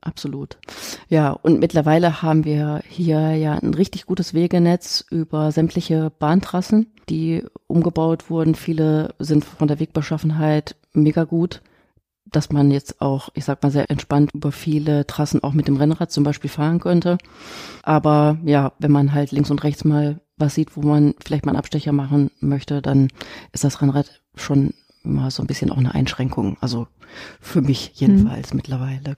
Absolut. Ja, und mittlerweile haben wir hier ja ein richtig gutes Wegenetz über sämtliche Bahntrassen, die umgebaut wurden. Viele sind von der Wegbeschaffenheit mega gut dass man jetzt auch, ich sag mal, sehr entspannt über viele Trassen auch mit dem Rennrad zum Beispiel fahren könnte. Aber ja, wenn man halt links und rechts mal was sieht, wo man vielleicht mal einen Abstecher machen möchte, dann ist das Rennrad schon immer so ein bisschen auch eine Einschränkung. Also für mich jedenfalls mhm. mittlerweile.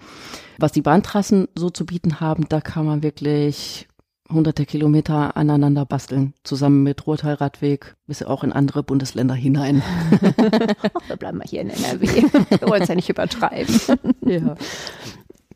Was die Bahntrassen so zu bieten haben, da kann man wirklich hunderte Kilometer aneinander basteln, zusammen mit Ruhrtalradweg, bis auch in andere Bundesländer hinein. wir bleiben mal hier in NRW. Wir wollen es ja nicht übertreiben. ja.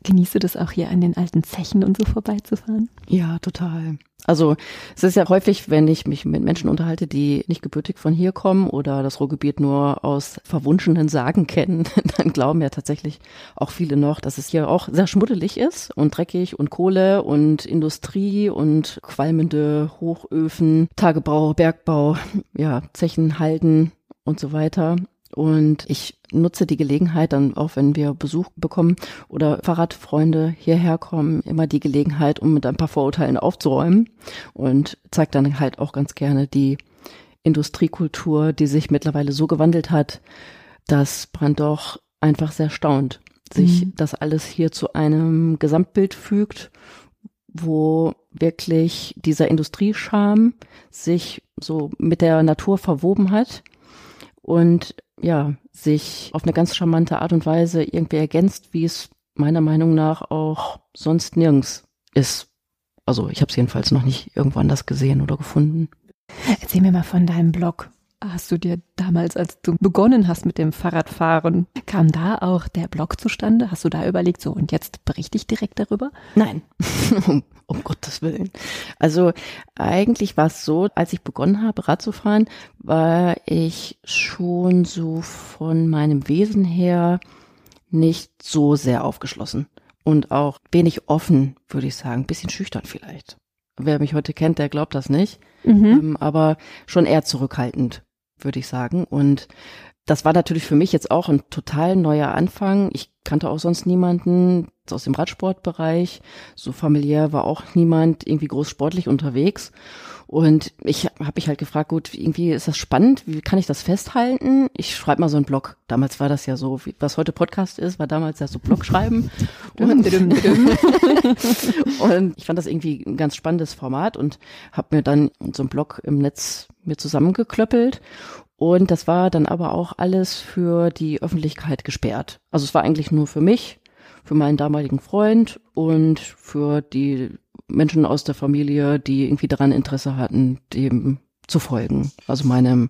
Genießt du das auch hier an den alten Zechen und so vorbeizufahren? Ja, total. Also es ist ja häufig, wenn ich mich mit Menschen unterhalte, die nicht gebürtig von hier kommen oder das Ruhrgebiet nur aus verwunschenen Sagen kennen, dann glauben ja tatsächlich auch viele noch, dass es hier auch sehr schmuddelig ist und dreckig und Kohle und Industrie und qualmende Hochöfen, Tagebau, Bergbau, ja, Zechen, Halden und so weiter. Und ich nutze die Gelegenheit dann auch, wenn wir Besuch bekommen oder Fahrradfreunde hierher kommen, immer die Gelegenheit, um mit ein paar Vorurteilen aufzuräumen und zeige dann halt auch ganz gerne die Industriekultur, die sich mittlerweile so gewandelt hat, dass man doch einfach sehr staunt, sich mhm. das alles hier zu einem Gesamtbild fügt, wo wirklich dieser Industriescham sich so mit der Natur verwoben hat und ja, sich auf eine ganz charmante Art und Weise irgendwie ergänzt, wie es meiner Meinung nach auch sonst nirgends ist. Also ich habe es jedenfalls noch nicht irgendwo anders gesehen oder gefunden. Erzähl mir mal von deinem Blog. Hast du dir damals, als du begonnen hast mit dem Fahrradfahren, kam da auch der Blog zustande? Hast du da überlegt, so und jetzt berichte ich direkt darüber? Nein, um, um Gottes Willen. Also eigentlich war es so, als ich begonnen habe, Rad zu fahren, war ich schon so von meinem Wesen her nicht so sehr aufgeschlossen und auch wenig offen, würde ich sagen, bisschen schüchtern vielleicht. Wer mich heute kennt, der glaubt das nicht, mhm. ähm, aber schon eher zurückhaltend würde ich sagen. Und das war natürlich für mich jetzt auch ein total neuer Anfang. Ich kannte auch sonst niemanden aus dem Radsportbereich. So familiär war auch niemand irgendwie groß sportlich unterwegs. Und ich habe mich halt gefragt, gut, irgendwie ist das spannend, wie kann ich das festhalten? Ich schreibe mal so einen Blog. Damals war das ja so, wie, was heute Podcast ist, war damals ja so Blog schreiben. und, und ich fand das irgendwie ein ganz spannendes Format und habe mir dann so einen Blog im Netz mir zusammengeklöppelt und das war dann aber auch alles für die Öffentlichkeit gesperrt. Also es war eigentlich nur für mich, für meinen damaligen Freund und für die Menschen aus der Familie, die irgendwie daran Interesse hatten, dem zu folgen. Also meinem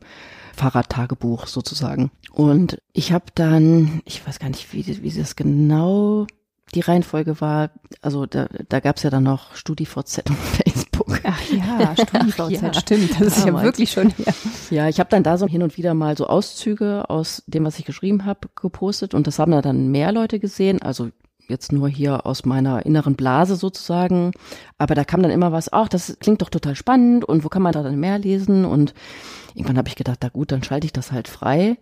Fahrradtagebuch sozusagen. Und ich habe dann, ich weiß gar nicht, wie, wie das genau die Reihenfolge war, also da, da gab es ja dann noch StudiVZ und Facebook. Ach ja, StudiVZ, ja, stimmt. Das damals. ist ja wirklich schon hier. Ja, ich habe dann da so hin und wieder mal so Auszüge aus dem, was ich geschrieben habe, gepostet und das haben da dann mehr Leute gesehen. Also jetzt nur hier aus meiner inneren Blase sozusagen. Aber da kam dann immer was, ach, das klingt doch total spannend und wo kann man da dann mehr lesen? Und irgendwann habe ich gedacht, na gut, dann schalte ich das halt frei.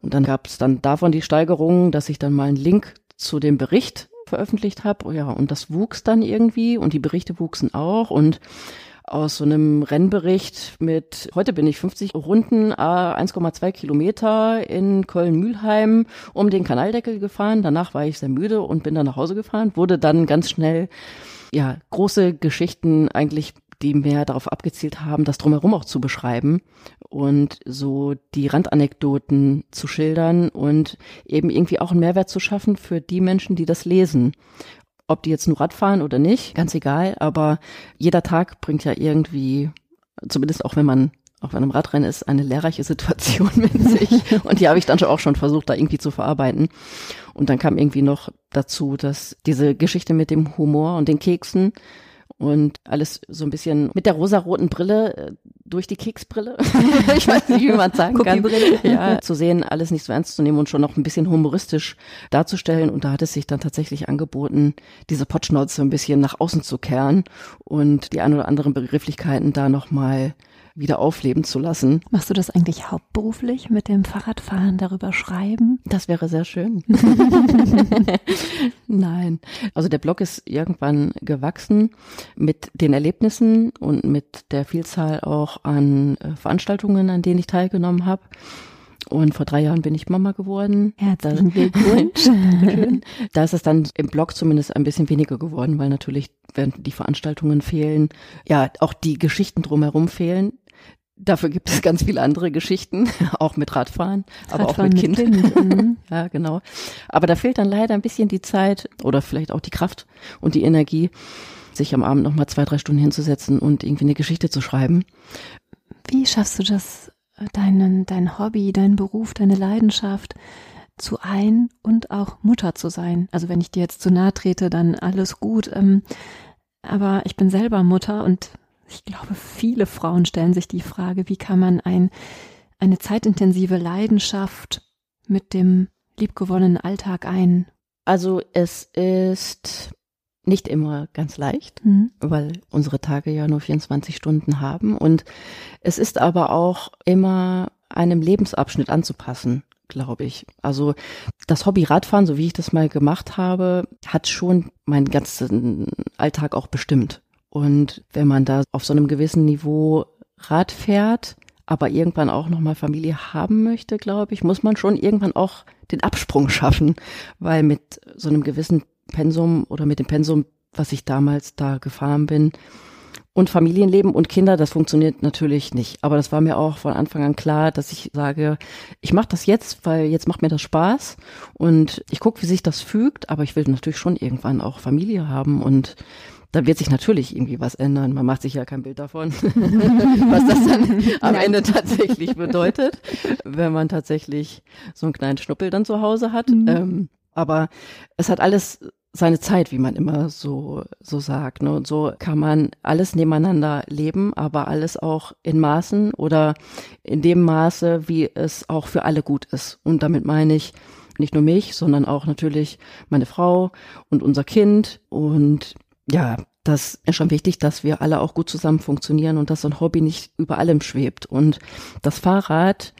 Und dann gab es dann davon die Steigerung, dass ich dann mal einen Link zu dem Bericht veröffentlicht habe. Ja, und das wuchs dann irgendwie und die Berichte wuchsen auch und aus so einem Rennbericht mit, heute bin ich 50 Runden, 1,2 Kilometer in Köln-Mühlheim um den Kanaldeckel gefahren. Danach war ich sehr müde und bin dann nach Hause gefahren, wurde dann ganz schnell, ja, große Geschichten eigentlich die mehr darauf abgezielt haben, das drumherum auch zu beschreiben und so die Randanekdoten zu schildern und eben irgendwie auch einen Mehrwert zu schaffen für die Menschen, die das lesen. Ob die jetzt nur Rad fahren oder nicht, ganz egal, aber jeder Tag bringt ja irgendwie, zumindest auch wenn man auch wenn einem Radrennen ist, eine lehrreiche Situation mit sich. Und die habe ich dann auch schon versucht, da irgendwie zu verarbeiten. Und dann kam irgendwie noch dazu, dass diese Geschichte mit dem Humor und den Keksen und alles so ein bisschen mit der rosaroten Brille äh, durch die Keksbrille. ich weiß nicht, wie man sagen kann. Ja, zu sehen, alles nicht so ernst zu nehmen und schon noch ein bisschen humoristisch darzustellen. Und da hat es sich dann tatsächlich angeboten, diese Potschnauze ein bisschen nach außen zu kehren und die ein oder anderen Begrifflichkeiten da nochmal wieder aufleben zu lassen. Machst du das eigentlich hauptberuflich mit dem Fahrradfahren darüber schreiben? Das wäre sehr schön. Nein. Also der Blog ist irgendwann gewachsen mit den Erlebnissen und mit der Vielzahl auch an äh, Veranstaltungen, an denen ich teilgenommen habe. Und vor drei Jahren bin ich Mama geworden. Herzlichen Glückwunsch. da ist es dann im Blog zumindest ein bisschen weniger geworden, weil natürlich, während die Veranstaltungen fehlen, ja, auch die Geschichten drumherum fehlen. Dafür gibt es ganz viele andere Geschichten, auch mit Radfahren, Radfahren aber auch mit, mit Kind. kind. Mhm. ja, genau. Aber da fehlt dann leider ein bisschen die Zeit oder vielleicht auch die Kraft und die Energie, sich am Abend nochmal zwei, drei Stunden hinzusetzen und irgendwie eine Geschichte zu schreiben. Wie schaffst du das, deinen, dein Hobby, dein Beruf, deine Leidenschaft zu ein und auch Mutter zu sein? Also wenn ich dir jetzt zu nahe trete, dann alles gut. Ähm, aber ich bin selber Mutter und ich glaube, viele Frauen stellen sich die Frage, wie kann man ein, eine zeitintensive Leidenschaft mit dem liebgewonnenen Alltag ein? Also es ist nicht immer ganz leicht, mhm. weil unsere Tage ja nur 24 Stunden haben. Und es ist aber auch immer einem Lebensabschnitt anzupassen, glaube ich. Also das Hobby Radfahren, so wie ich das mal gemacht habe, hat schon meinen ganzen Alltag auch bestimmt. Und wenn man da auf so einem gewissen Niveau Rad fährt, aber irgendwann auch nochmal Familie haben möchte, glaube ich, muss man schon irgendwann auch den Absprung schaffen, weil mit so einem gewissen Pensum oder mit dem Pensum, was ich damals da gefahren bin, und Familienleben und Kinder, das funktioniert natürlich nicht. Aber das war mir auch von Anfang an klar, dass ich sage, ich mache das jetzt, weil jetzt macht mir das Spaß und ich gucke, wie sich das fügt, aber ich will natürlich schon irgendwann auch Familie haben und da wird sich natürlich irgendwie was ändern. Man macht sich ja kein Bild davon, was das dann am Ende tatsächlich bedeutet, wenn man tatsächlich so einen kleinen Schnuppel dann zu Hause hat. Mhm. Ähm, aber es hat alles seine Zeit, wie man immer so, so sagt. Ne? Und so kann man alles nebeneinander leben, aber alles auch in Maßen oder in dem Maße, wie es auch für alle gut ist. Und damit meine ich nicht nur mich, sondern auch natürlich meine Frau und unser Kind und ja, das ist schon wichtig, dass wir alle auch gut zusammen funktionieren und dass so ein Hobby nicht über allem schwebt. Und das Fahrrad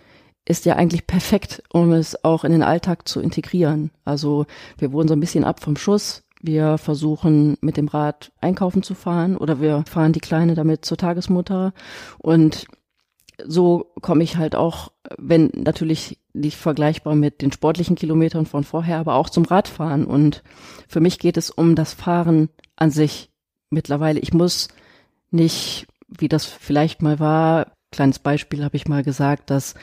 ist ja eigentlich perfekt, um es auch in den Alltag zu integrieren. Also wir wurden so ein bisschen ab vom Schuss. Wir versuchen mit dem Rad einkaufen zu fahren oder wir fahren die Kleine damit zur Tagesmutter. Und so komme ich halt auch, wenn natürlich nicht vergleichbar mit den sportlichen Kilometern von vorher, aber auch zum Radfahren. Und für mich geht es um das Fahren an sich mittlerweile. Ich muss nicht, wie das vielleicht mal war, kleines Beispiel habe ich mal gesagt, dass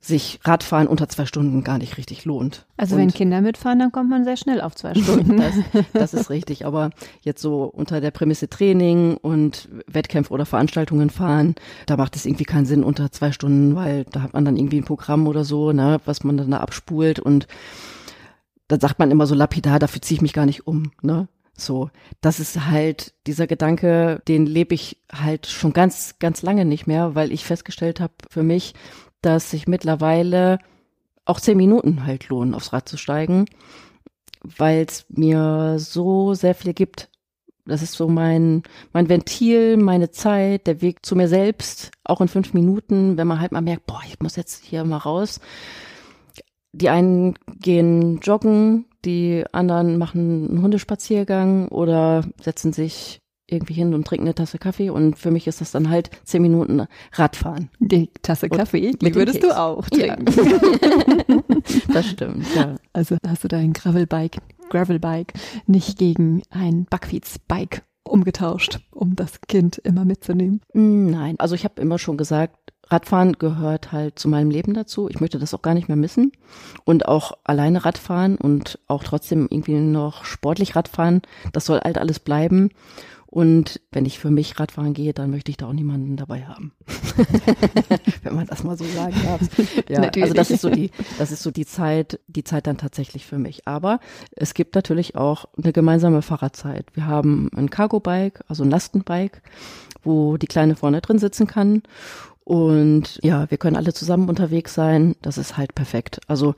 sich Radfahren unter zwei Stunden gar nicht richtig lohnt. Also und wenn Kinder mitfahren, dann kommt man sehr schnell auf zwei Stunden. das, das ist richtig. Aber jetzt so unter der Prämisse Training und Wettkämpfe oder Veranstaltungen fahren, da macht es irgendwie keinen Sinn unter zwei Stunden, weil da hat man dann irgendwie ein Programm oder so, ne, was man dann da abspult und dann sagt man immer so lapidar, dafür ziehe ich mich gar nicht um, ne? So, das ist halt dieser Gedanke, den lebe ich halt schon ganz, ganz lange nicht mehr, weil ich festgestellt habe für mich, dass sich mittlerweile auch zehn Minuten halt lohnen, aufs Rad zu steigen, weil es mir so sehr viel gibt. Das ist so mein, mein Ventil, meine Zeit, der Weg zu mir selbst, auch in fünf Minuten, wenn man halt mal merkt, boah, ich muss jetzt hier mal raus. Die einen gehen joggen, die anderen machen einen Hundespaziergang oder setzen sich irgendwie hin und trinke eine Tasse Kaffee und für mich ist das dann halt zehn Minuten Radfahren. Die Tasse Kaffee, die würdest du auch trinken. Ja. das stimmt, ja. Also hast du dein Gravelbike, Gravelbike nicht gegen ein Backfietsbike umgetauscht, um das Kind immer mitzunehmen? Nein, also ich habe immer schon gesagt, Radfahren gehört halt zu meinem Leben dazu. Ich möchte das auch gar nicht mehr missen. Und auch alleine Radfahren und auch trotzdem irgendwie noch sportlich Radfahren, das soll halt alles bleiben. Und wenn ich für mich Radfahren gehe, dann möchte ich da auch niemanden dabei haben. wenn man das mal so sagen darf. Ja, natürlich. also das ist so die, das ist so die Zeit, die Zeit dann tatsächlich für mich. Aber es gibt natürlich auch eine gemeinsame Fahrradzeit. Wir haben ein Cargo-Bike, also ein Lastenbike, wo die Kleine vorne drin sitzen kann. Und ja, wir können alle zusammen unterwegs sein. Das ist halt perfekt. Also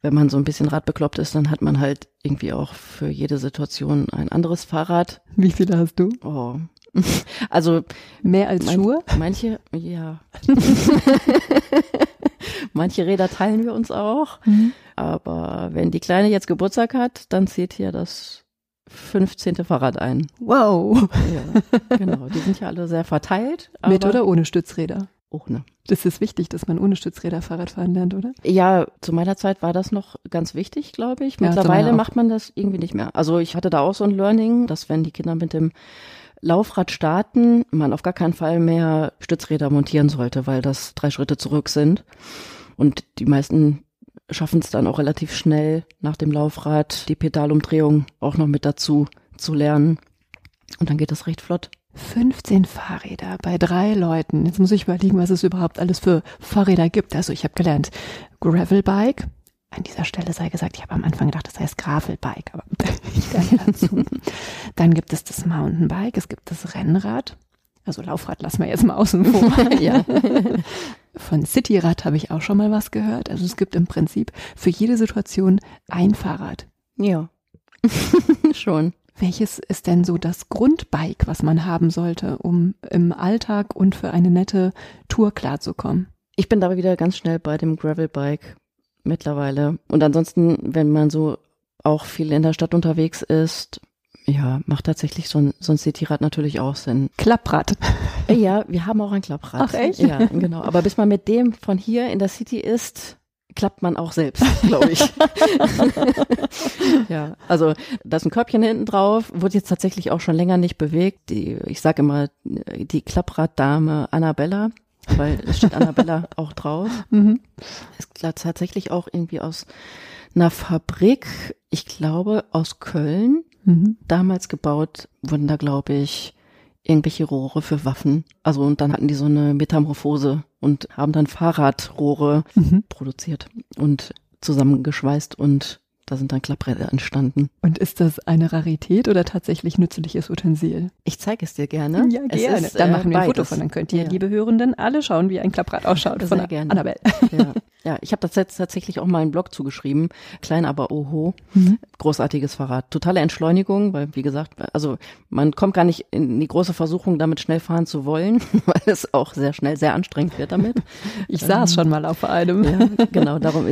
wenn man so ein bisschen radbekloppt ist, dann hat man halt irgendwie auch für jede Situation ein anderes Fahrrad. Wie viele hast du? Oh. Also mehr als mein, Schuhe? Manche, ja. manche Räder teilen wir uns auch. Mhm. Aber wenn die Kleine jetzt Geburtstag hat, dann zählt hier das 15. Fahrrad ein. Wow. Ja, genau. Die sind ja alle sehr verteilt. Mit oder ohne Stützräder? Ohne. Das ist wichtig, dass man ohne Stützräder Fahrrad fahren lernt, oder? Ja, zu meiner Zeit war das noch ganz wichtig, glaube ich. Mittlerweile ja, macht man das irgendwie nicht mehr. Also ich hatte da auch so ein Learning, dass wenn die Kinder mit dem Laufrad starten, man auf gar keinen Fall mehr Stützräder montieren sollte, weil das drei Schritte zurück sind. Und die meisten schaffen es dann auch relativ schnell nach dem Laufrad die Pedalumdrehung auch noch mit dazu zu lernen. Und dann geht das recht flott. 15 Fahrräder bei drei Leuten. Jetzt muss ich überlegen, was es überhaupt alles für Fahrräder gibt. Also ich habe gelernt, Gravelbike. An dieser Stelle sei gesagt, ich habe am Anfang gedacht, das heißt Gravelbike, aber ich lerne dazu. Dann gibt es das Mountainbike, es gibt das Rennrad. Also Laufrad lassen wir jetzt mal außen vor. ja. Von Cityrad habe ich auch schon mal was gehört. Also es gibt im Prinzip für jede Situation ein Fahrrad. Ja. Schon. Welches ist denn so das Grundbike, was man haben sollte, um im Alltag und für eine nette Tour klarzukommen? Ich bin dabei wieder ganz schnell bei dem Gravelbike mittlerweile. Und ansonsten, wenn man so auch viel in der Stadt unterwegs ist, ja, macht tatsächlich so ein, so ein Cityrad natürlich auch Sinn. Klapprad. Ja, wir haben auch ein Klapprad. Ach echt? Ja, genau. Aber bis man mit dem von hier in der City ist, klappt man auch selbst, glaube ich. ja, also da ist ein Körbchen hinten drauf, wurde jetzt tatsächlich auch schon länger nicht bewegt. Die, ich sage immer, die Klappraddame Annabella, weil es steht Annabella auch drauf. Mhm. Ist tatsächlich auch irgendwie aus einer Fabrik, ich glaube aus Köln, mhm. damals gebaut, wurden da, glaube ich, irgendwelche Rohre für Waffen. Also und dann hatten die so eine Metamorphose und haben dann Fahrradrohre mhm. produziert und zusammengeschweißt und da sind dann Klappräder entstanden. Und ist das eine Rarität oder tatsächlich nützliches Utensil? Ich zeige es dir gerne. Ja, gerne. Ist, dann machen wir ein Foto von, dann könnt ihr, ja. liebe Hörenden, alle schauen, wie ein Klapprad ausschaut Sehr von gerne. Annabelle. Ja, ja ich habe das jetzt tatsächlich auch mal einen Blog zugeschrieben. Klein, aber oho. Mhm. Großartiges Fahrrad. Totale Entschleunigung, weil wie gesagt, also man kommt gar nicht in die große Versuchung, damit schnell fahren zu wollen, weil es auch sehr schnell sehr anstrengend wird damit. Ich ähm, saß schon mal auf einem. Ja, genau, darum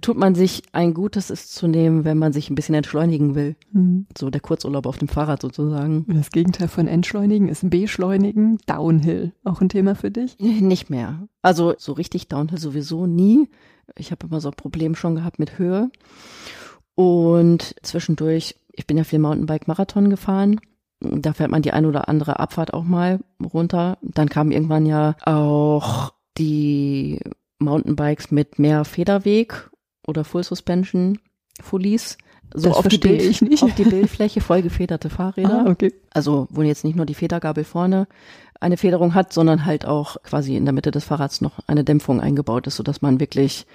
tut man sich ein Gutes, es zu nehmen, wenn man sich ein bisschen entschleunigen will. Mhm. So der Kurzurlaub auf dem Fahrrad sozusagen. Das Gegenteil von entschleunigen ist beschleunigen, Downhill. Auch ein Thema für dich? Nicht mehr. Also so richtig Downhill sowieso nie. Ich habe immer so ein Problem schon gehabt mit Höhe. Und zwischendurch, ich bin ja viel Mountainbike-Marathon gefahren. Da fährt man die ein oder andere Abfahrt auch mal runter. Dann kam irgendwann ja auch die Mountainbikes mit mehr Federweg oder Full Suspension Fullies. So das auf die, Bild, ich nicht. auf die Bildfläche voll gefederte Fahrräder. Ah, okay. Also wo jetzt nicht nur die Federgabel vorne eine Federung hat, sondern halt auch quasi in der Mitte des Fahrrads noch eine Dämpfung eingebaut ist, sodass man wirklich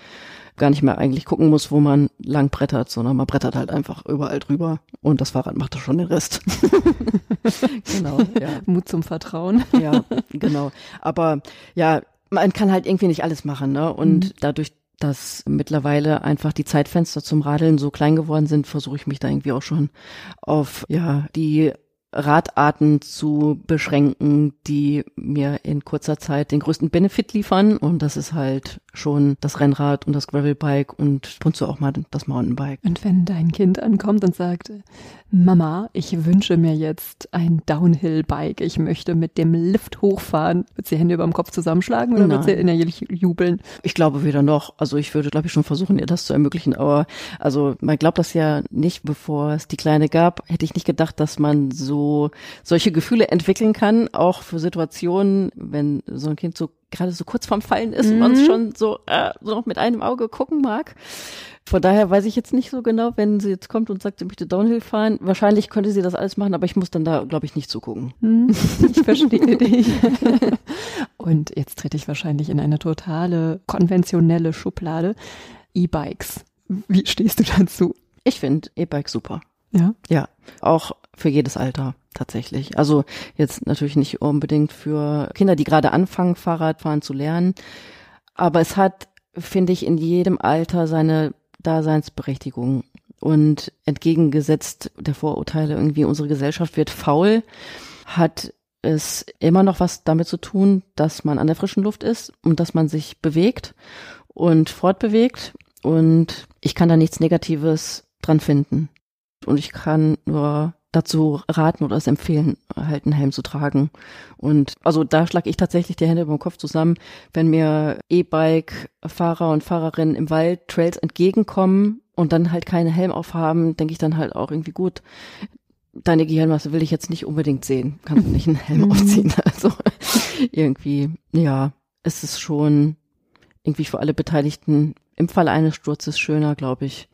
gar nicht mehr eigentlich gucken muss, wo man lang brettert, sondern man brettert halt einfach überall drüber und das Fahrrad macht schon den Rest. genau, ja. Mut zum Vertrauen. ja, genau. Aber ja, man kann halt irgendwie nicht alles machen, ne? Und mhm. dadurch, dass mittlerweile einfach die Zeitfenster zum Radeln so klein geworden sind, versuche ich mich da irgendwie auch schon auf ja die Radarten zu beschränken, die mir in kurzer Zeit den größten Benefit liefern. Und das ist halt schon das Rennrad und das Gravelbike und so auch mal das Mountainbike. Und wenn dein Kind ankommt und sagt, Mama, ich wünsche mir jetzt ein Downhill-Bike, ich möchte mit dem Lift hochfahren, wird sie Hände über dem Kopf zusammenschlagen oder Nein. wird sie innerlich jubeln? Ich glaube weder noch. Also ich würde, glaube ich, schon versuchen, ihr das zu ermöglichen. Aber also man glaubt das ja nicht, bevor es die Kleine gab, hätte ich nicht gedacht, dass man so solche Gefühle entwickeln kann, auch für Situationen, wenn so ein Kind so gerade so kurz vorm Fallen ist mhm. und man es schon so, äh, so noch mit einem Auge gucken mag. Von daher weiß ich jetzt nicht so genau, wenn sie jetzt kommt und sagt, sie möchte Downhill fahren. Wahrscheinlich könnte sie das alles machen, aber ich muss dann da, glaube ich, nicht zugucken. Mhm. Ich verstehe dich. Und jetzt trete ich wahrscheinlich in eine totale konventionelle Schublade. E-Bikes. Wie stehst du dazu? Ich finde E-Bike super. Ja. Ja. Auch für jedes Alter tatsächlich. Also jetzt natürlich nicht unbedingt für Kinder, die gerade anfangen, Fahrradfahren zu lernen. Aber es hat, finde ich, in jedem Alter seine Daseinsberechtigung. Und entgegengesetzt der Vorurteile irgendwie, unsere Gesellschaft wird faul, hat es immer noch was damit zu tun, dass man an der frischen Luft ist und dass man sich bewegt und fortbewegt. Und ich kann da nichts Negatives dran finden. Und ich kann nur dazu raten oder es empfehlen, halt einen Helm zu tragen. Und also da schlage ich tatsächlich die Hände über den Kopf zusammen, wenn mir E-Bike-Fahrer und Fahrerinnen im Wald Trails entgegenkommen und dann halt keinen Helm aufhaben, denke ich dann halt auch irgendwie gut. Deine Gehirnmasse will ich jetzt nicht unbedingt sehen. Kannst du nicht einen Helm mhm. aufziehen. Also irgendwie, ja, es ist schon irgendwie für alle Beteiligten im Fall eines Sturzes schöner, glaube ich,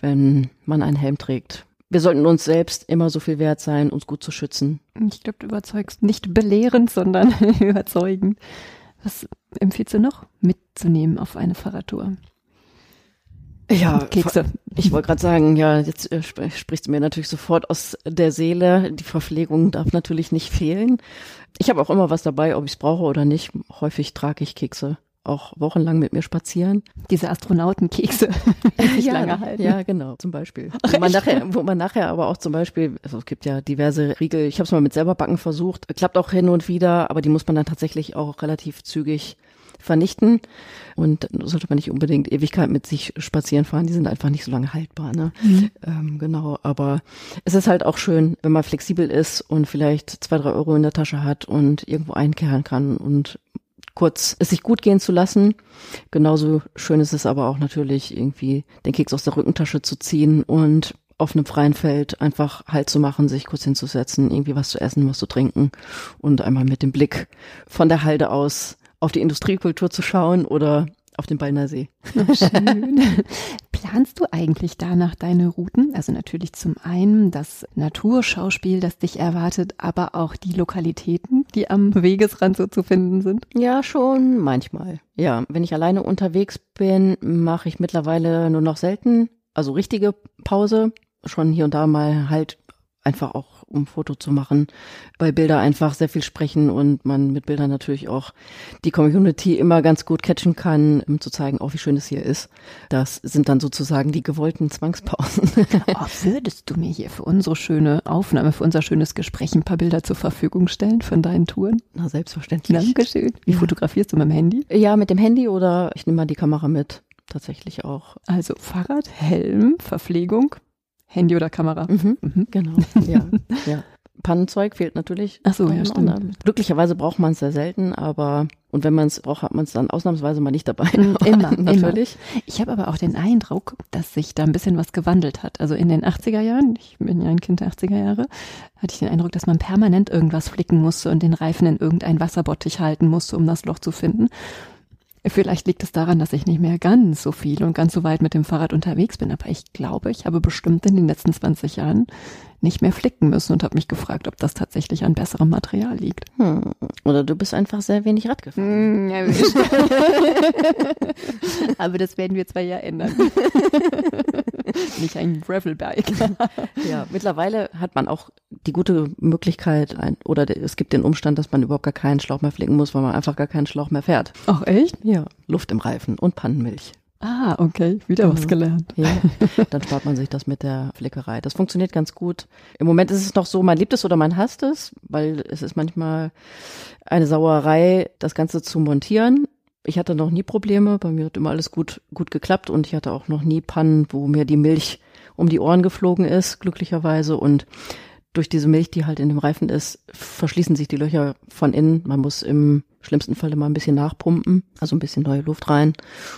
wenn man einen Helm trägt. Wir sollten uns selbst immer so viel wert sein, uns gut zu schützen. Ich glaube, du überzeugst nicht belehrend, sondern überzeugend. Was empfiehlst du noch mitzunehmen auf eine Fahrradtour? Ja, Kekse. Ich wollte gerade sagen, ja, jetzt äh, sprichst du mir natürlich sofort aus der Seele. Die Verpflegung darf natürlich nicht fehlen. Ich habe auch immer was dabei, ob ich es brauche oder nicht. Häufig trage ich Kekse auch wochenlang mit mir spazieren. Diese Astronautenkekse, die ja, lange halten. Ja, genau, zum Beispiel. Wo man, nachher, wo man nachher aber auch zum Beispiel, also es gibt ja diverse Riegel, ich habe es mal mit selber backen versucht, klappt auch hin und wieder, aber die muss man dann tatsächlich auch relativ zügig vernichten. Und sollte man nicht unbedingt Ewigkeit mit sich spazieren fahren, die sind einfach nicht so lange haltbar. Ne? Mhm. Ähm, genau, aber es ist halt auch schön, wenn man flexibel ist und vielleicht zwei, drei Euro in der Tasche hat und irgendwo einkehren kann und kurz es sich gut gehen zu lassen. Genauso schön ist es aber auch natürlich irgendwie den Keks aus der Rückentasche zu ziehen und auf einem freien Feld einfach Halt zu machen, sich kurz hinzusetzen, irgendwie was zu essen, was zu trinken und einmal mit dem Blick von der Halde aus auf die Industriekultur zu schauen oder auf dem Ballner See. schön. Planst du eigentlich danach deine Routen? Also natürlich zum einen das Naturschauspiel, das dich erwartet, aber auch die Lokalitäten, die am Wegesrand so zu finden sind? Ja, schon manchmal. Ja, wenn ich alleine unterwegs bin, mache ich mittlerweile nur noch selten, also richtige Pause. Schon hier und da mal halt einfach auch um Foto zu machen, weil Bilder einfach sehr viel sprechen und man mit Bildern natürlich auch die Community immer ganz gut catchen kann, um zu zeigen, auch oh, wie schön es hier ist. Das sind dann sozusagen die gewollten Zwangspausen. Oh, würdest du mir hier für unsere schöne Aufnahme, für unser schönes Gespräch ein paar Bilder zur Verfügung stellen von deinen Touren? Na, selbstverständlich. Dankeschön. Wie ja. fotografierst du mit dem Handy? Ja, mit dem Handy oder ich nehme mal die Kamera mit tatsächlich auch. Also Fahrrad, Helm, Verpflegung, Handy oder Kamera. Mhm, mhm. Genau, ja, ja. Pannenzeug fehlt natürlich. Ach so, ja, stimmt. Glücklicherweise braucht man es sehr selten, aber und wenn man es braucht, hat man es dann ausnahmsweise mal nicht dabei. Mhm, immer, natürlich. Immer. Ich habe aber auch den Eindruck, dass sich da ein bisschen was gewandelt hat. Also in den 80er Jahren, ich bin ja ein Kind der 80er Jahre, hatte ich den Eindruck, dass man permanent irgendwas flicken musste und den Reifen in irgendein Wasserbottich halten musste, um das Loch zu finden. Vielleicht liegt es daran, dass ich nicht mehr ganz so viel und ganz so weit mit dem Fahrrad unterwegs bin, aber ich glaube, ich habe bestimmt in den letzten 20 Jahren nicht mehr flicken müssen und habe mich gefragt, ob das tatsächlich an besserem Material liegt. Hm. Oder du bist einfach sehr wenig Rad gefahren. Hm, ja, aber das werden wir zwar ja ändern. nicht ein Gravelbike. ja, mittlerweile hat man auch die gute Möglichkeit, oder es gibt den Umstand, dass man überhaupt gar keinen Schlauch mehr flicken muss, weil man einfach gar keinen Schlauch mehr fährt. Ach echt? Ja, Luft im Reifen und Pannenmilch. Ah, okay, wieder was gelernt. Ja, dann spart man sich das mit der Flickerei. Das funktioniert ganz gut. Im Moment ist es noch so, man liebt es oder man hasst es, weil es ist manchmal eine Sauerei, das Ganze zu montieren. Ich hatte noch nie Probleme, bei mir hat immer alles gut, gut geklappt und ich hatte auch noch nie Pannen, wo mir die Milch um die Ohren geflogen ist, glücklicherweise. Und durch diese Milch, die halt in dem Reifen ist, verschließen sich die Löcher von innen. Man muss im schlimmsten Fall immer ein bisschen nachpumpen, also ein bisschen neue Luft rein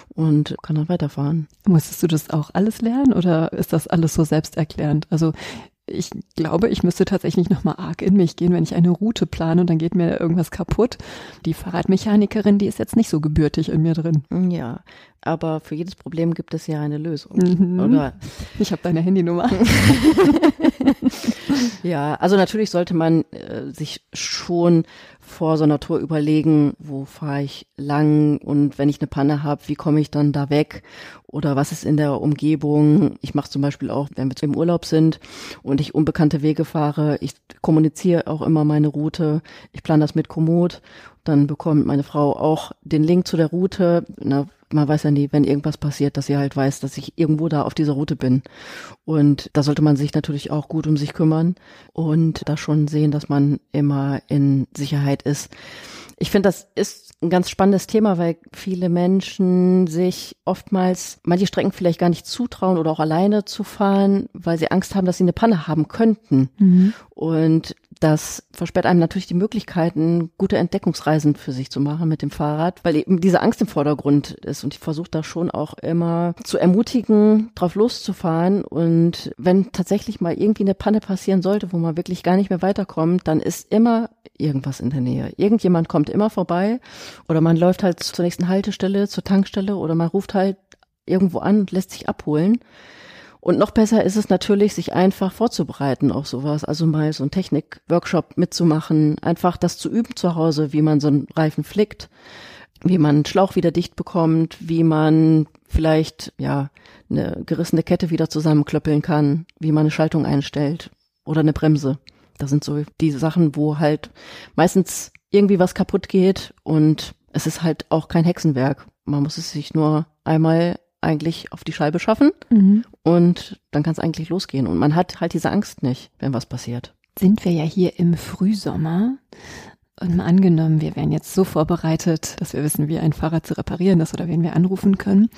und kann dann weiterfahren. Musstest du das auch alles lernen oder ist das alles so selbsterklärend? Also ich glaube, ich müsste tatsächlich nochmal arg in mich gehen, wenn ich eine Route plane und dann geht mir irgendwas kaputt. Die Fahrradmechanikerin, die ist jetzt nicht so gebürtig in mir drin. Ja, aber für jedes Problem gibt es ja eine Lösung. Mhm. Oder ich habe deine Handynummer. ja, also natürlich sollte man äh, sich schon vor so einer Tour überlegen, wo fahre ich lang und wenn ich eine Panne habe, wie komme ich dann da weg oder was ist in der Umgebung. Ich mache zum Beispiel auch, wenn wir im Urlaub sind und ich unbekannte Wege fahre, ich kommuniziere auch immer meine Route, ich plane das mit Komoot, dann bekommt meine Frau auch den Link zu der Route. Na, man weiß ja nie, wenn irgendwas passiert, dass sie halt weiß, dass ich irgendwo da auf dieser Route bin. Und da sollte man sich natürlich auch gut um sich kümmern und da schon sehen, dass man immer in Sicherheit ist. Ich finde, das ist ein ganz spannendes Thema, weil viele Menschen sich oftmals manche Strecken vielleicht gar nicht zutrauen oder auch alleine zu fahren, weil sie Angst haben, dass sie eine Panne haben könnten. Mhm. Und das versperrt einem natürlich die Möglichkeiten, gute Entdeckungsreisen für sich zu machen mit dem Fahrrad, weil eben diese Angst im Vordergrund ist. Und ich versuche da schon auch immer zu ermutigen, drauf loszufahren. Und wenn tatsächlich mal irgendwie eine Panne passieren sollte, wo man wirklich gar nicht mehr weiterkommt, dann ist immer irgendwas in der Nähe. Irgendjemand kommt immer vorbei oder man läuft halt zur nächsten Haltestelle, zur Tankstelle oder man ruft halt irgendwo an und lässt sich abholen. Und noch besser ist es natürlich, sich einfach vorzubereiten auf sowas. Also mal so ein Technik-Workshop mitzumachen, einfach das zu üben zu Hause, wie man so einen Reifen flickt, wie man einen Schlauch wieder dicht bekommt, wie man vielleicht, ja, eine gerissene Kette wieder zusammenklöppeln kann, wie man eine Schaltung einstellt oder eine Bremse. Das sind so die Sachen, wo halt meistens irgendwie was kaputt geht und es ist halt auch kein Hexenwerk. Man muss es sich nur einmal eigentlich auf die Scheibe schaffen mhm. und dann kann es eigentlich losgehen. Und man hat halt diese Angst nicht, wenn was passiert. Sind wir ja hier im Frühsommer und mal angenommen, wir wären jetzt so vorbereitet, dass wir wissen, wie ein Fahrrad zu reparieren ist oder wen wir anrufen können.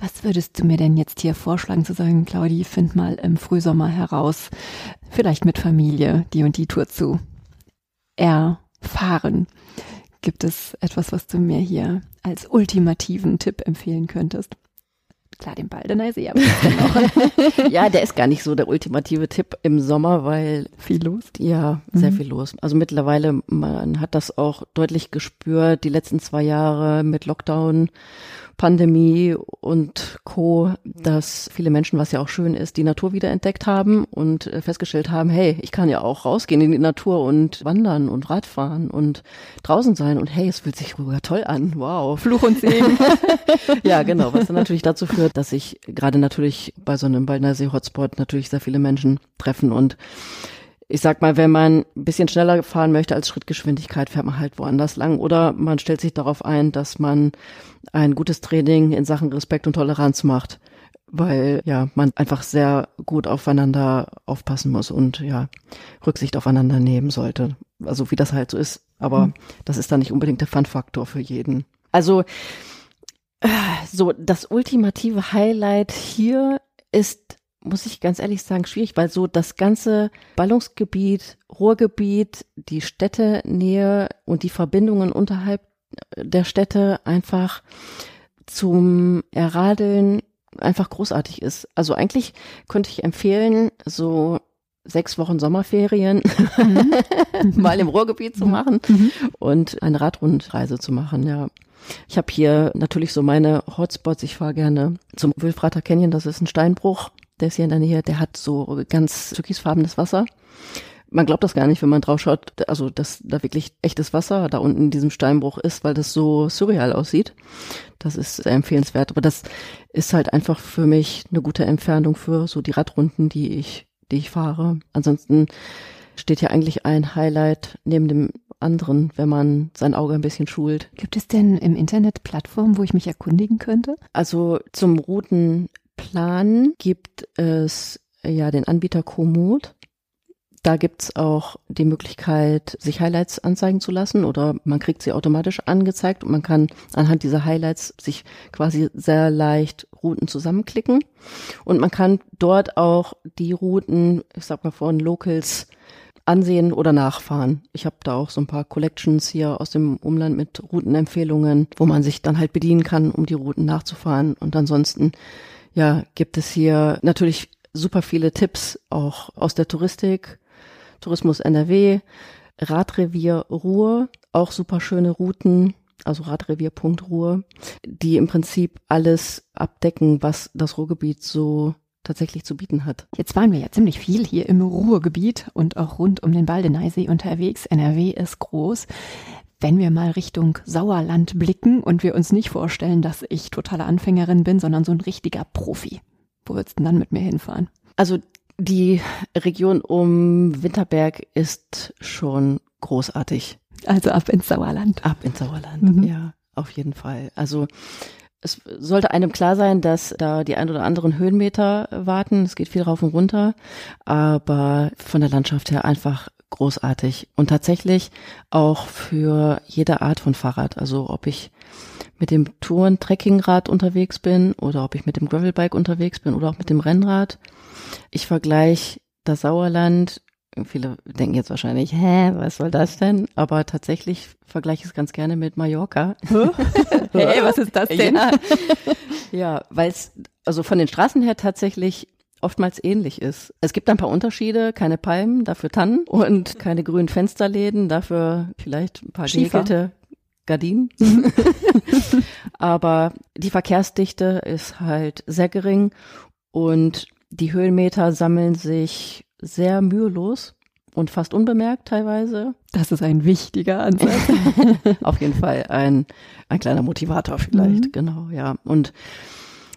Was würdest du mir denn jetzt hier vorschlagen zu sagen, Claudi, find mal im Frühsommer heraus, vielleicht mit Familie, die und die Tour zu erfahren? Gibt es etwas, was du mir hier als ultimativen Tipp empfehlen könntest? Klar, den Baldener See, aber Ja, der ist gar nicht so der ultimative Tipp im Sommer, weil viel los. Ja, sehr mhm. viel los. Also mittlerweile, man hat das auch deutlich gespürt, die letzten zwei Jahre mit Lockdown Pandemie und Co., dass viele Menschen, was ja auch schön ist, die Natur wieder entdeckt haben und äh, festgestellt haben, hey, ich kann ja auch rausgehen in die Natur und wandern und Radfahren und draußen sein und hey, es fühlt sich sogar toll an. Wow. Fluch und Segen. ja, genau, was dann natürlich dazu führt, dass sich gerade natürlich bei so einem Baldner Hotspot natürlich sehr viele Menschen treffen und ich sag mal, wenn man ein bisschen schneller fahren möchte als Schrittgeschwindigkeit, fährt man halt woanders lang. Oder man stellt sich darauf ein, dass man ein gutes Training in Sachen Respekt und Toleranz macht. Weil ja, man einfach sehr gut aufeinander aufpassen muss und ja, Rücksicht aufeinander nehmen sollte. Also wie das halt so ist. Aber mhm. das ist dann nicht unbedingt der Fun-Faktor für jeden. Also äh, so das ultimative Highlight hier ist muss ich ganz ehrlich sagen, schwierig, weil so das ganze Ballungsgebiet, Ruhrgebiet, die Städtenähe und die Verbindungen unterhalb der Städte einfach zum Erradeln einfach großartig ist. Also eigentlich könnte ich empfehlen, so sechs Wochen Sommerferien mhm. mal im Ruhrgebiet zu mhm. machen mhm. und eine Radrundreise zu machen, ja. Ich habe hier natürlich so meine Hotspots. Ich fahre gerne zum Wilfrater Canyon, das ist ein Steinbruch der ist hier in der Nähe, der hat so ganz türkisfarbenes Wasser. Man glaubt das gar nicht, wenn man drauf schaut, also dass da wirklich echtes Wasser da unten in diesem Steinbruch ist, weil das so surreal aussieht. Das ist sehr empfehlenswert. Aber das ist halt einfach für mich eine gute Entfernung für so die Radrunden, die ich, die ich fahre. Ansonsten steht hier eigentlich ein Highlight neben dem anderen, wenn man sein Auge ein bisschen schult. Gibt es denn im Internet Plattformen, wo ich mich erkundigen könnte? Also zum Routenplan gibt es ja den Anbieter Komoot. Da gibt's auch die Möglichkeit, sich Highlights anzeigen zu lassen oder man kriegt sie automatisch angezeigt und man kann anhand dieser Highlights sich quasi sehr leicht Routen zusammenklicken. Und man kann dort auch die Routen, ich sag mal von Locals, ansehen oder nachfahren. Ich habe da auch so ein paar Collections hier aus dem Umland mit Routenempfehlungen, wo man sich dann halt bedienen kann, um die Routen nachzufahren. Und ansonsten, ja, gibt es hier natürlich super viele Tipps auch aus der Touristik, Tourismus NRW, Radrevier Ruhr, auch super schöne Routen, also Radrevier.ruhr, die im Prinzip alles abdecken, was das Ruhrgebiet so tatsächlich zu bieten hat. Jetzt waren wir ja ziemlich viel hier im Ruhrgebiet und auch rund um den Baldeneysee unterwegs. NRW ist groß. Wenn wir mal Richtung Sauerland blicken und wir uns nicht vorstellen, dass ich totale Anfängerin bin, sondern so ein richtiger Profi, wo würdest du denn dann mit mir hinfahren? Also die Region um Winterberg ist schon großartig. Also ab ins Sauerland. Ab ins Sauerland, mhm. ja, auf jeden Fall. Also es sollte einem klar sein, dass da die ein oder anderen Höhenmeter warten. Es geht viel rauf und runter, aber von der Landschaft her einfach großartig und tatsächlich auch für jede Art von Fahrrad. Also ob ich mit dem Touren-Trekkingrad unterwegs bin oder ob ich mit dem Gravelbike unterwegs bin oder auch mit dem Rennrad. Ich vergleiche das Sauerland, viele denken jetzt wahrscheinlich, hä, was soll das denn? Aber tatsächlich vergleiche ich es ganz gerne mit Mallorca. hey, was ist das denn? Ja, ja weil es also von den Straßen her tatsächlich oftmals ähnlich ist. Es gibt ein paar Unterschiede, keine Palmen, dafür Tannen und keine grünen Fensterläden, dafür vielleicht ein paar gehegelte Gardinen. Aber die Verkehrsdichte ist halt sehr gering und die Höhenmeter sammeln sich sehr mühelos und fast unbemerkt teilweise. Das ist ein wichtiger Ansatz. Auf jeden Fall ein, ein kleiner Motivator vielleicht, mhm. genau, ja. Und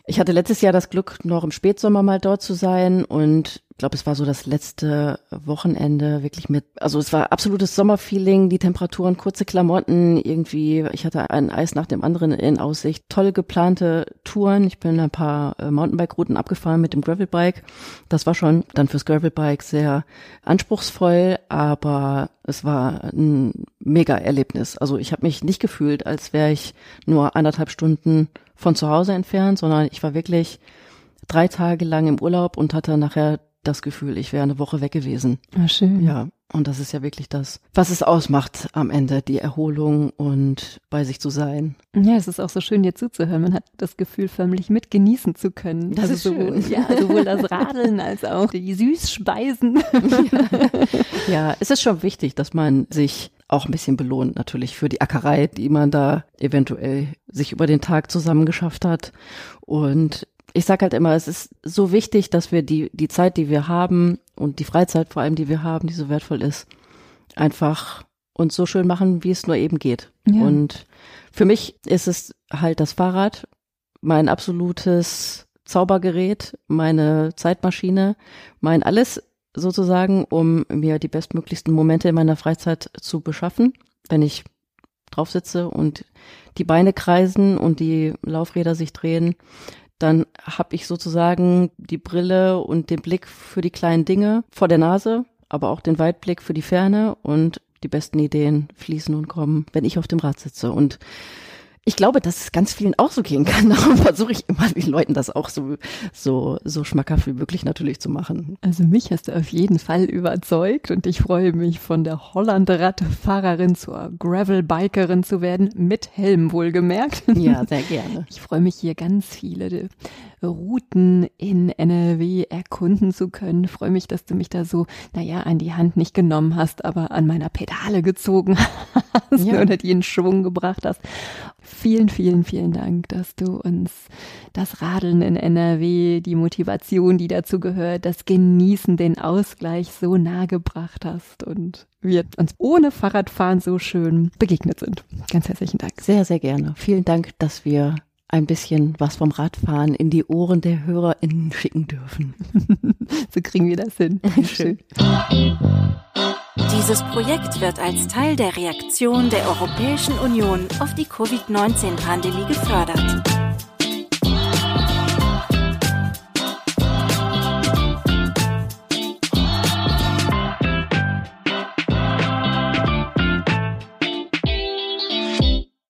ich hatte letztes Jahr das Glück, noch im Spätsommer mal dort zu sein und ich glaube, es war so das letzte Wochenende wirklich mit, also es war absolutes Sommerfeeling, die Temperaturen, kurze Klamotten, irgendwie, ich hatte ein Eis nach dem anderen in Aussicht, toll geplante Touren. Ich bin ein paar äh, Mountainbike-Routen abgefahren mit dem Gravelbike. Das war schon dann fürs Gravelbike sehr anspruchsvoll, aber es war ein mega Erlebnis. Also ich habe mich nicht gefühlt, als wäre ich nur anderthalb Stunden von zu Hause entfernt, sondern ich war wirklich drei Tage lang im Urlaub und hatte nachher das Gefühl, ich wäre eine Woche weg gewesen. Ah, schön. Ja, und das ist ja wirklich das, was es ausmacht am Ende, die Erholung und bei sich zu sein. Ja, es ist auch so schön, dir zuzuhören. Man hat das Gefühl, förmlich mitgenießen zu können. Das also ist sowohl, schön. Ja, sowohl das Radeln als auch die Süßspeisen. Ja. ja, es ist schon wichtig, dass man sich auch ein bisschen belohnt natürlich für die Ackerei, die man da eventuell sich über den Tag zusammengeschafft hat. Und ich sage halt immer, es ist so wichtig, dass wir die, die Zeit, die wir haben und die Freizeit vor allem, die wir haben, die so wertvoll ist, einfach uns so schön machen, wie es nur eben geht. Ja. Und für mich ist es halt das Fahrrad, mein absolutes Zaubergerät, meine Zeitmaschine, mein alles sozusagen, um mir die bestmöglichsten Momente in meiner Freizeit zu beschaffen, wenn ich drauf sitze und die Beine kreisen und die Laufräder sich drehen, dann habe ich sozusagen die Brille und den Blick für die kleinen Dinge vor der Nase, aber auch den Weitblick für die Ferne und die besten Ideen fließen und kommen, wenn ich auf dem Rad sitze. Und ich glaube, dass es ganz vielen auch so gehen kann. Darum versuche ich immer den Leuten das auch so, so, so schmackhaft wie möglich natürlich zu machen. Also mich hast du auf jeden Fall überzeugt und ich freue mich von der Holland-Radfahrerin zur Gravel-Bikerin zu werden, mit Helm wohlgemerkt. Ja, sehr gerne. Ich freue mich hier ganz viele Routen in NRW erkunden zu können. Ich freue mich, dass du mich da so, naja, an die Hand nicht genommen hast, aber an meiner Pedale gezogen hast ja. oder die in Schwung gebracht hast. Vielen, vielen, vielen Dank, dass du uns das Radeln in NRW, die Motivation, die dazu gehört, das Genießen, den Ausgleich so nah gebracht hast und wir uns ohne Fahrradfahren so schön begegnet sind. Ganz herzlichen Dank. Sehr, sehr gerne. Vielen Dank, dass wir ein bisschen was vom Radfahren in die Ohren der HörerInnen schicken dürfen. so kriegen wir das hin. Schön. Dieses Projekt wird als Teil der Reaktion der Europäischen Union auf die Covid-19-Pandemie gefördert.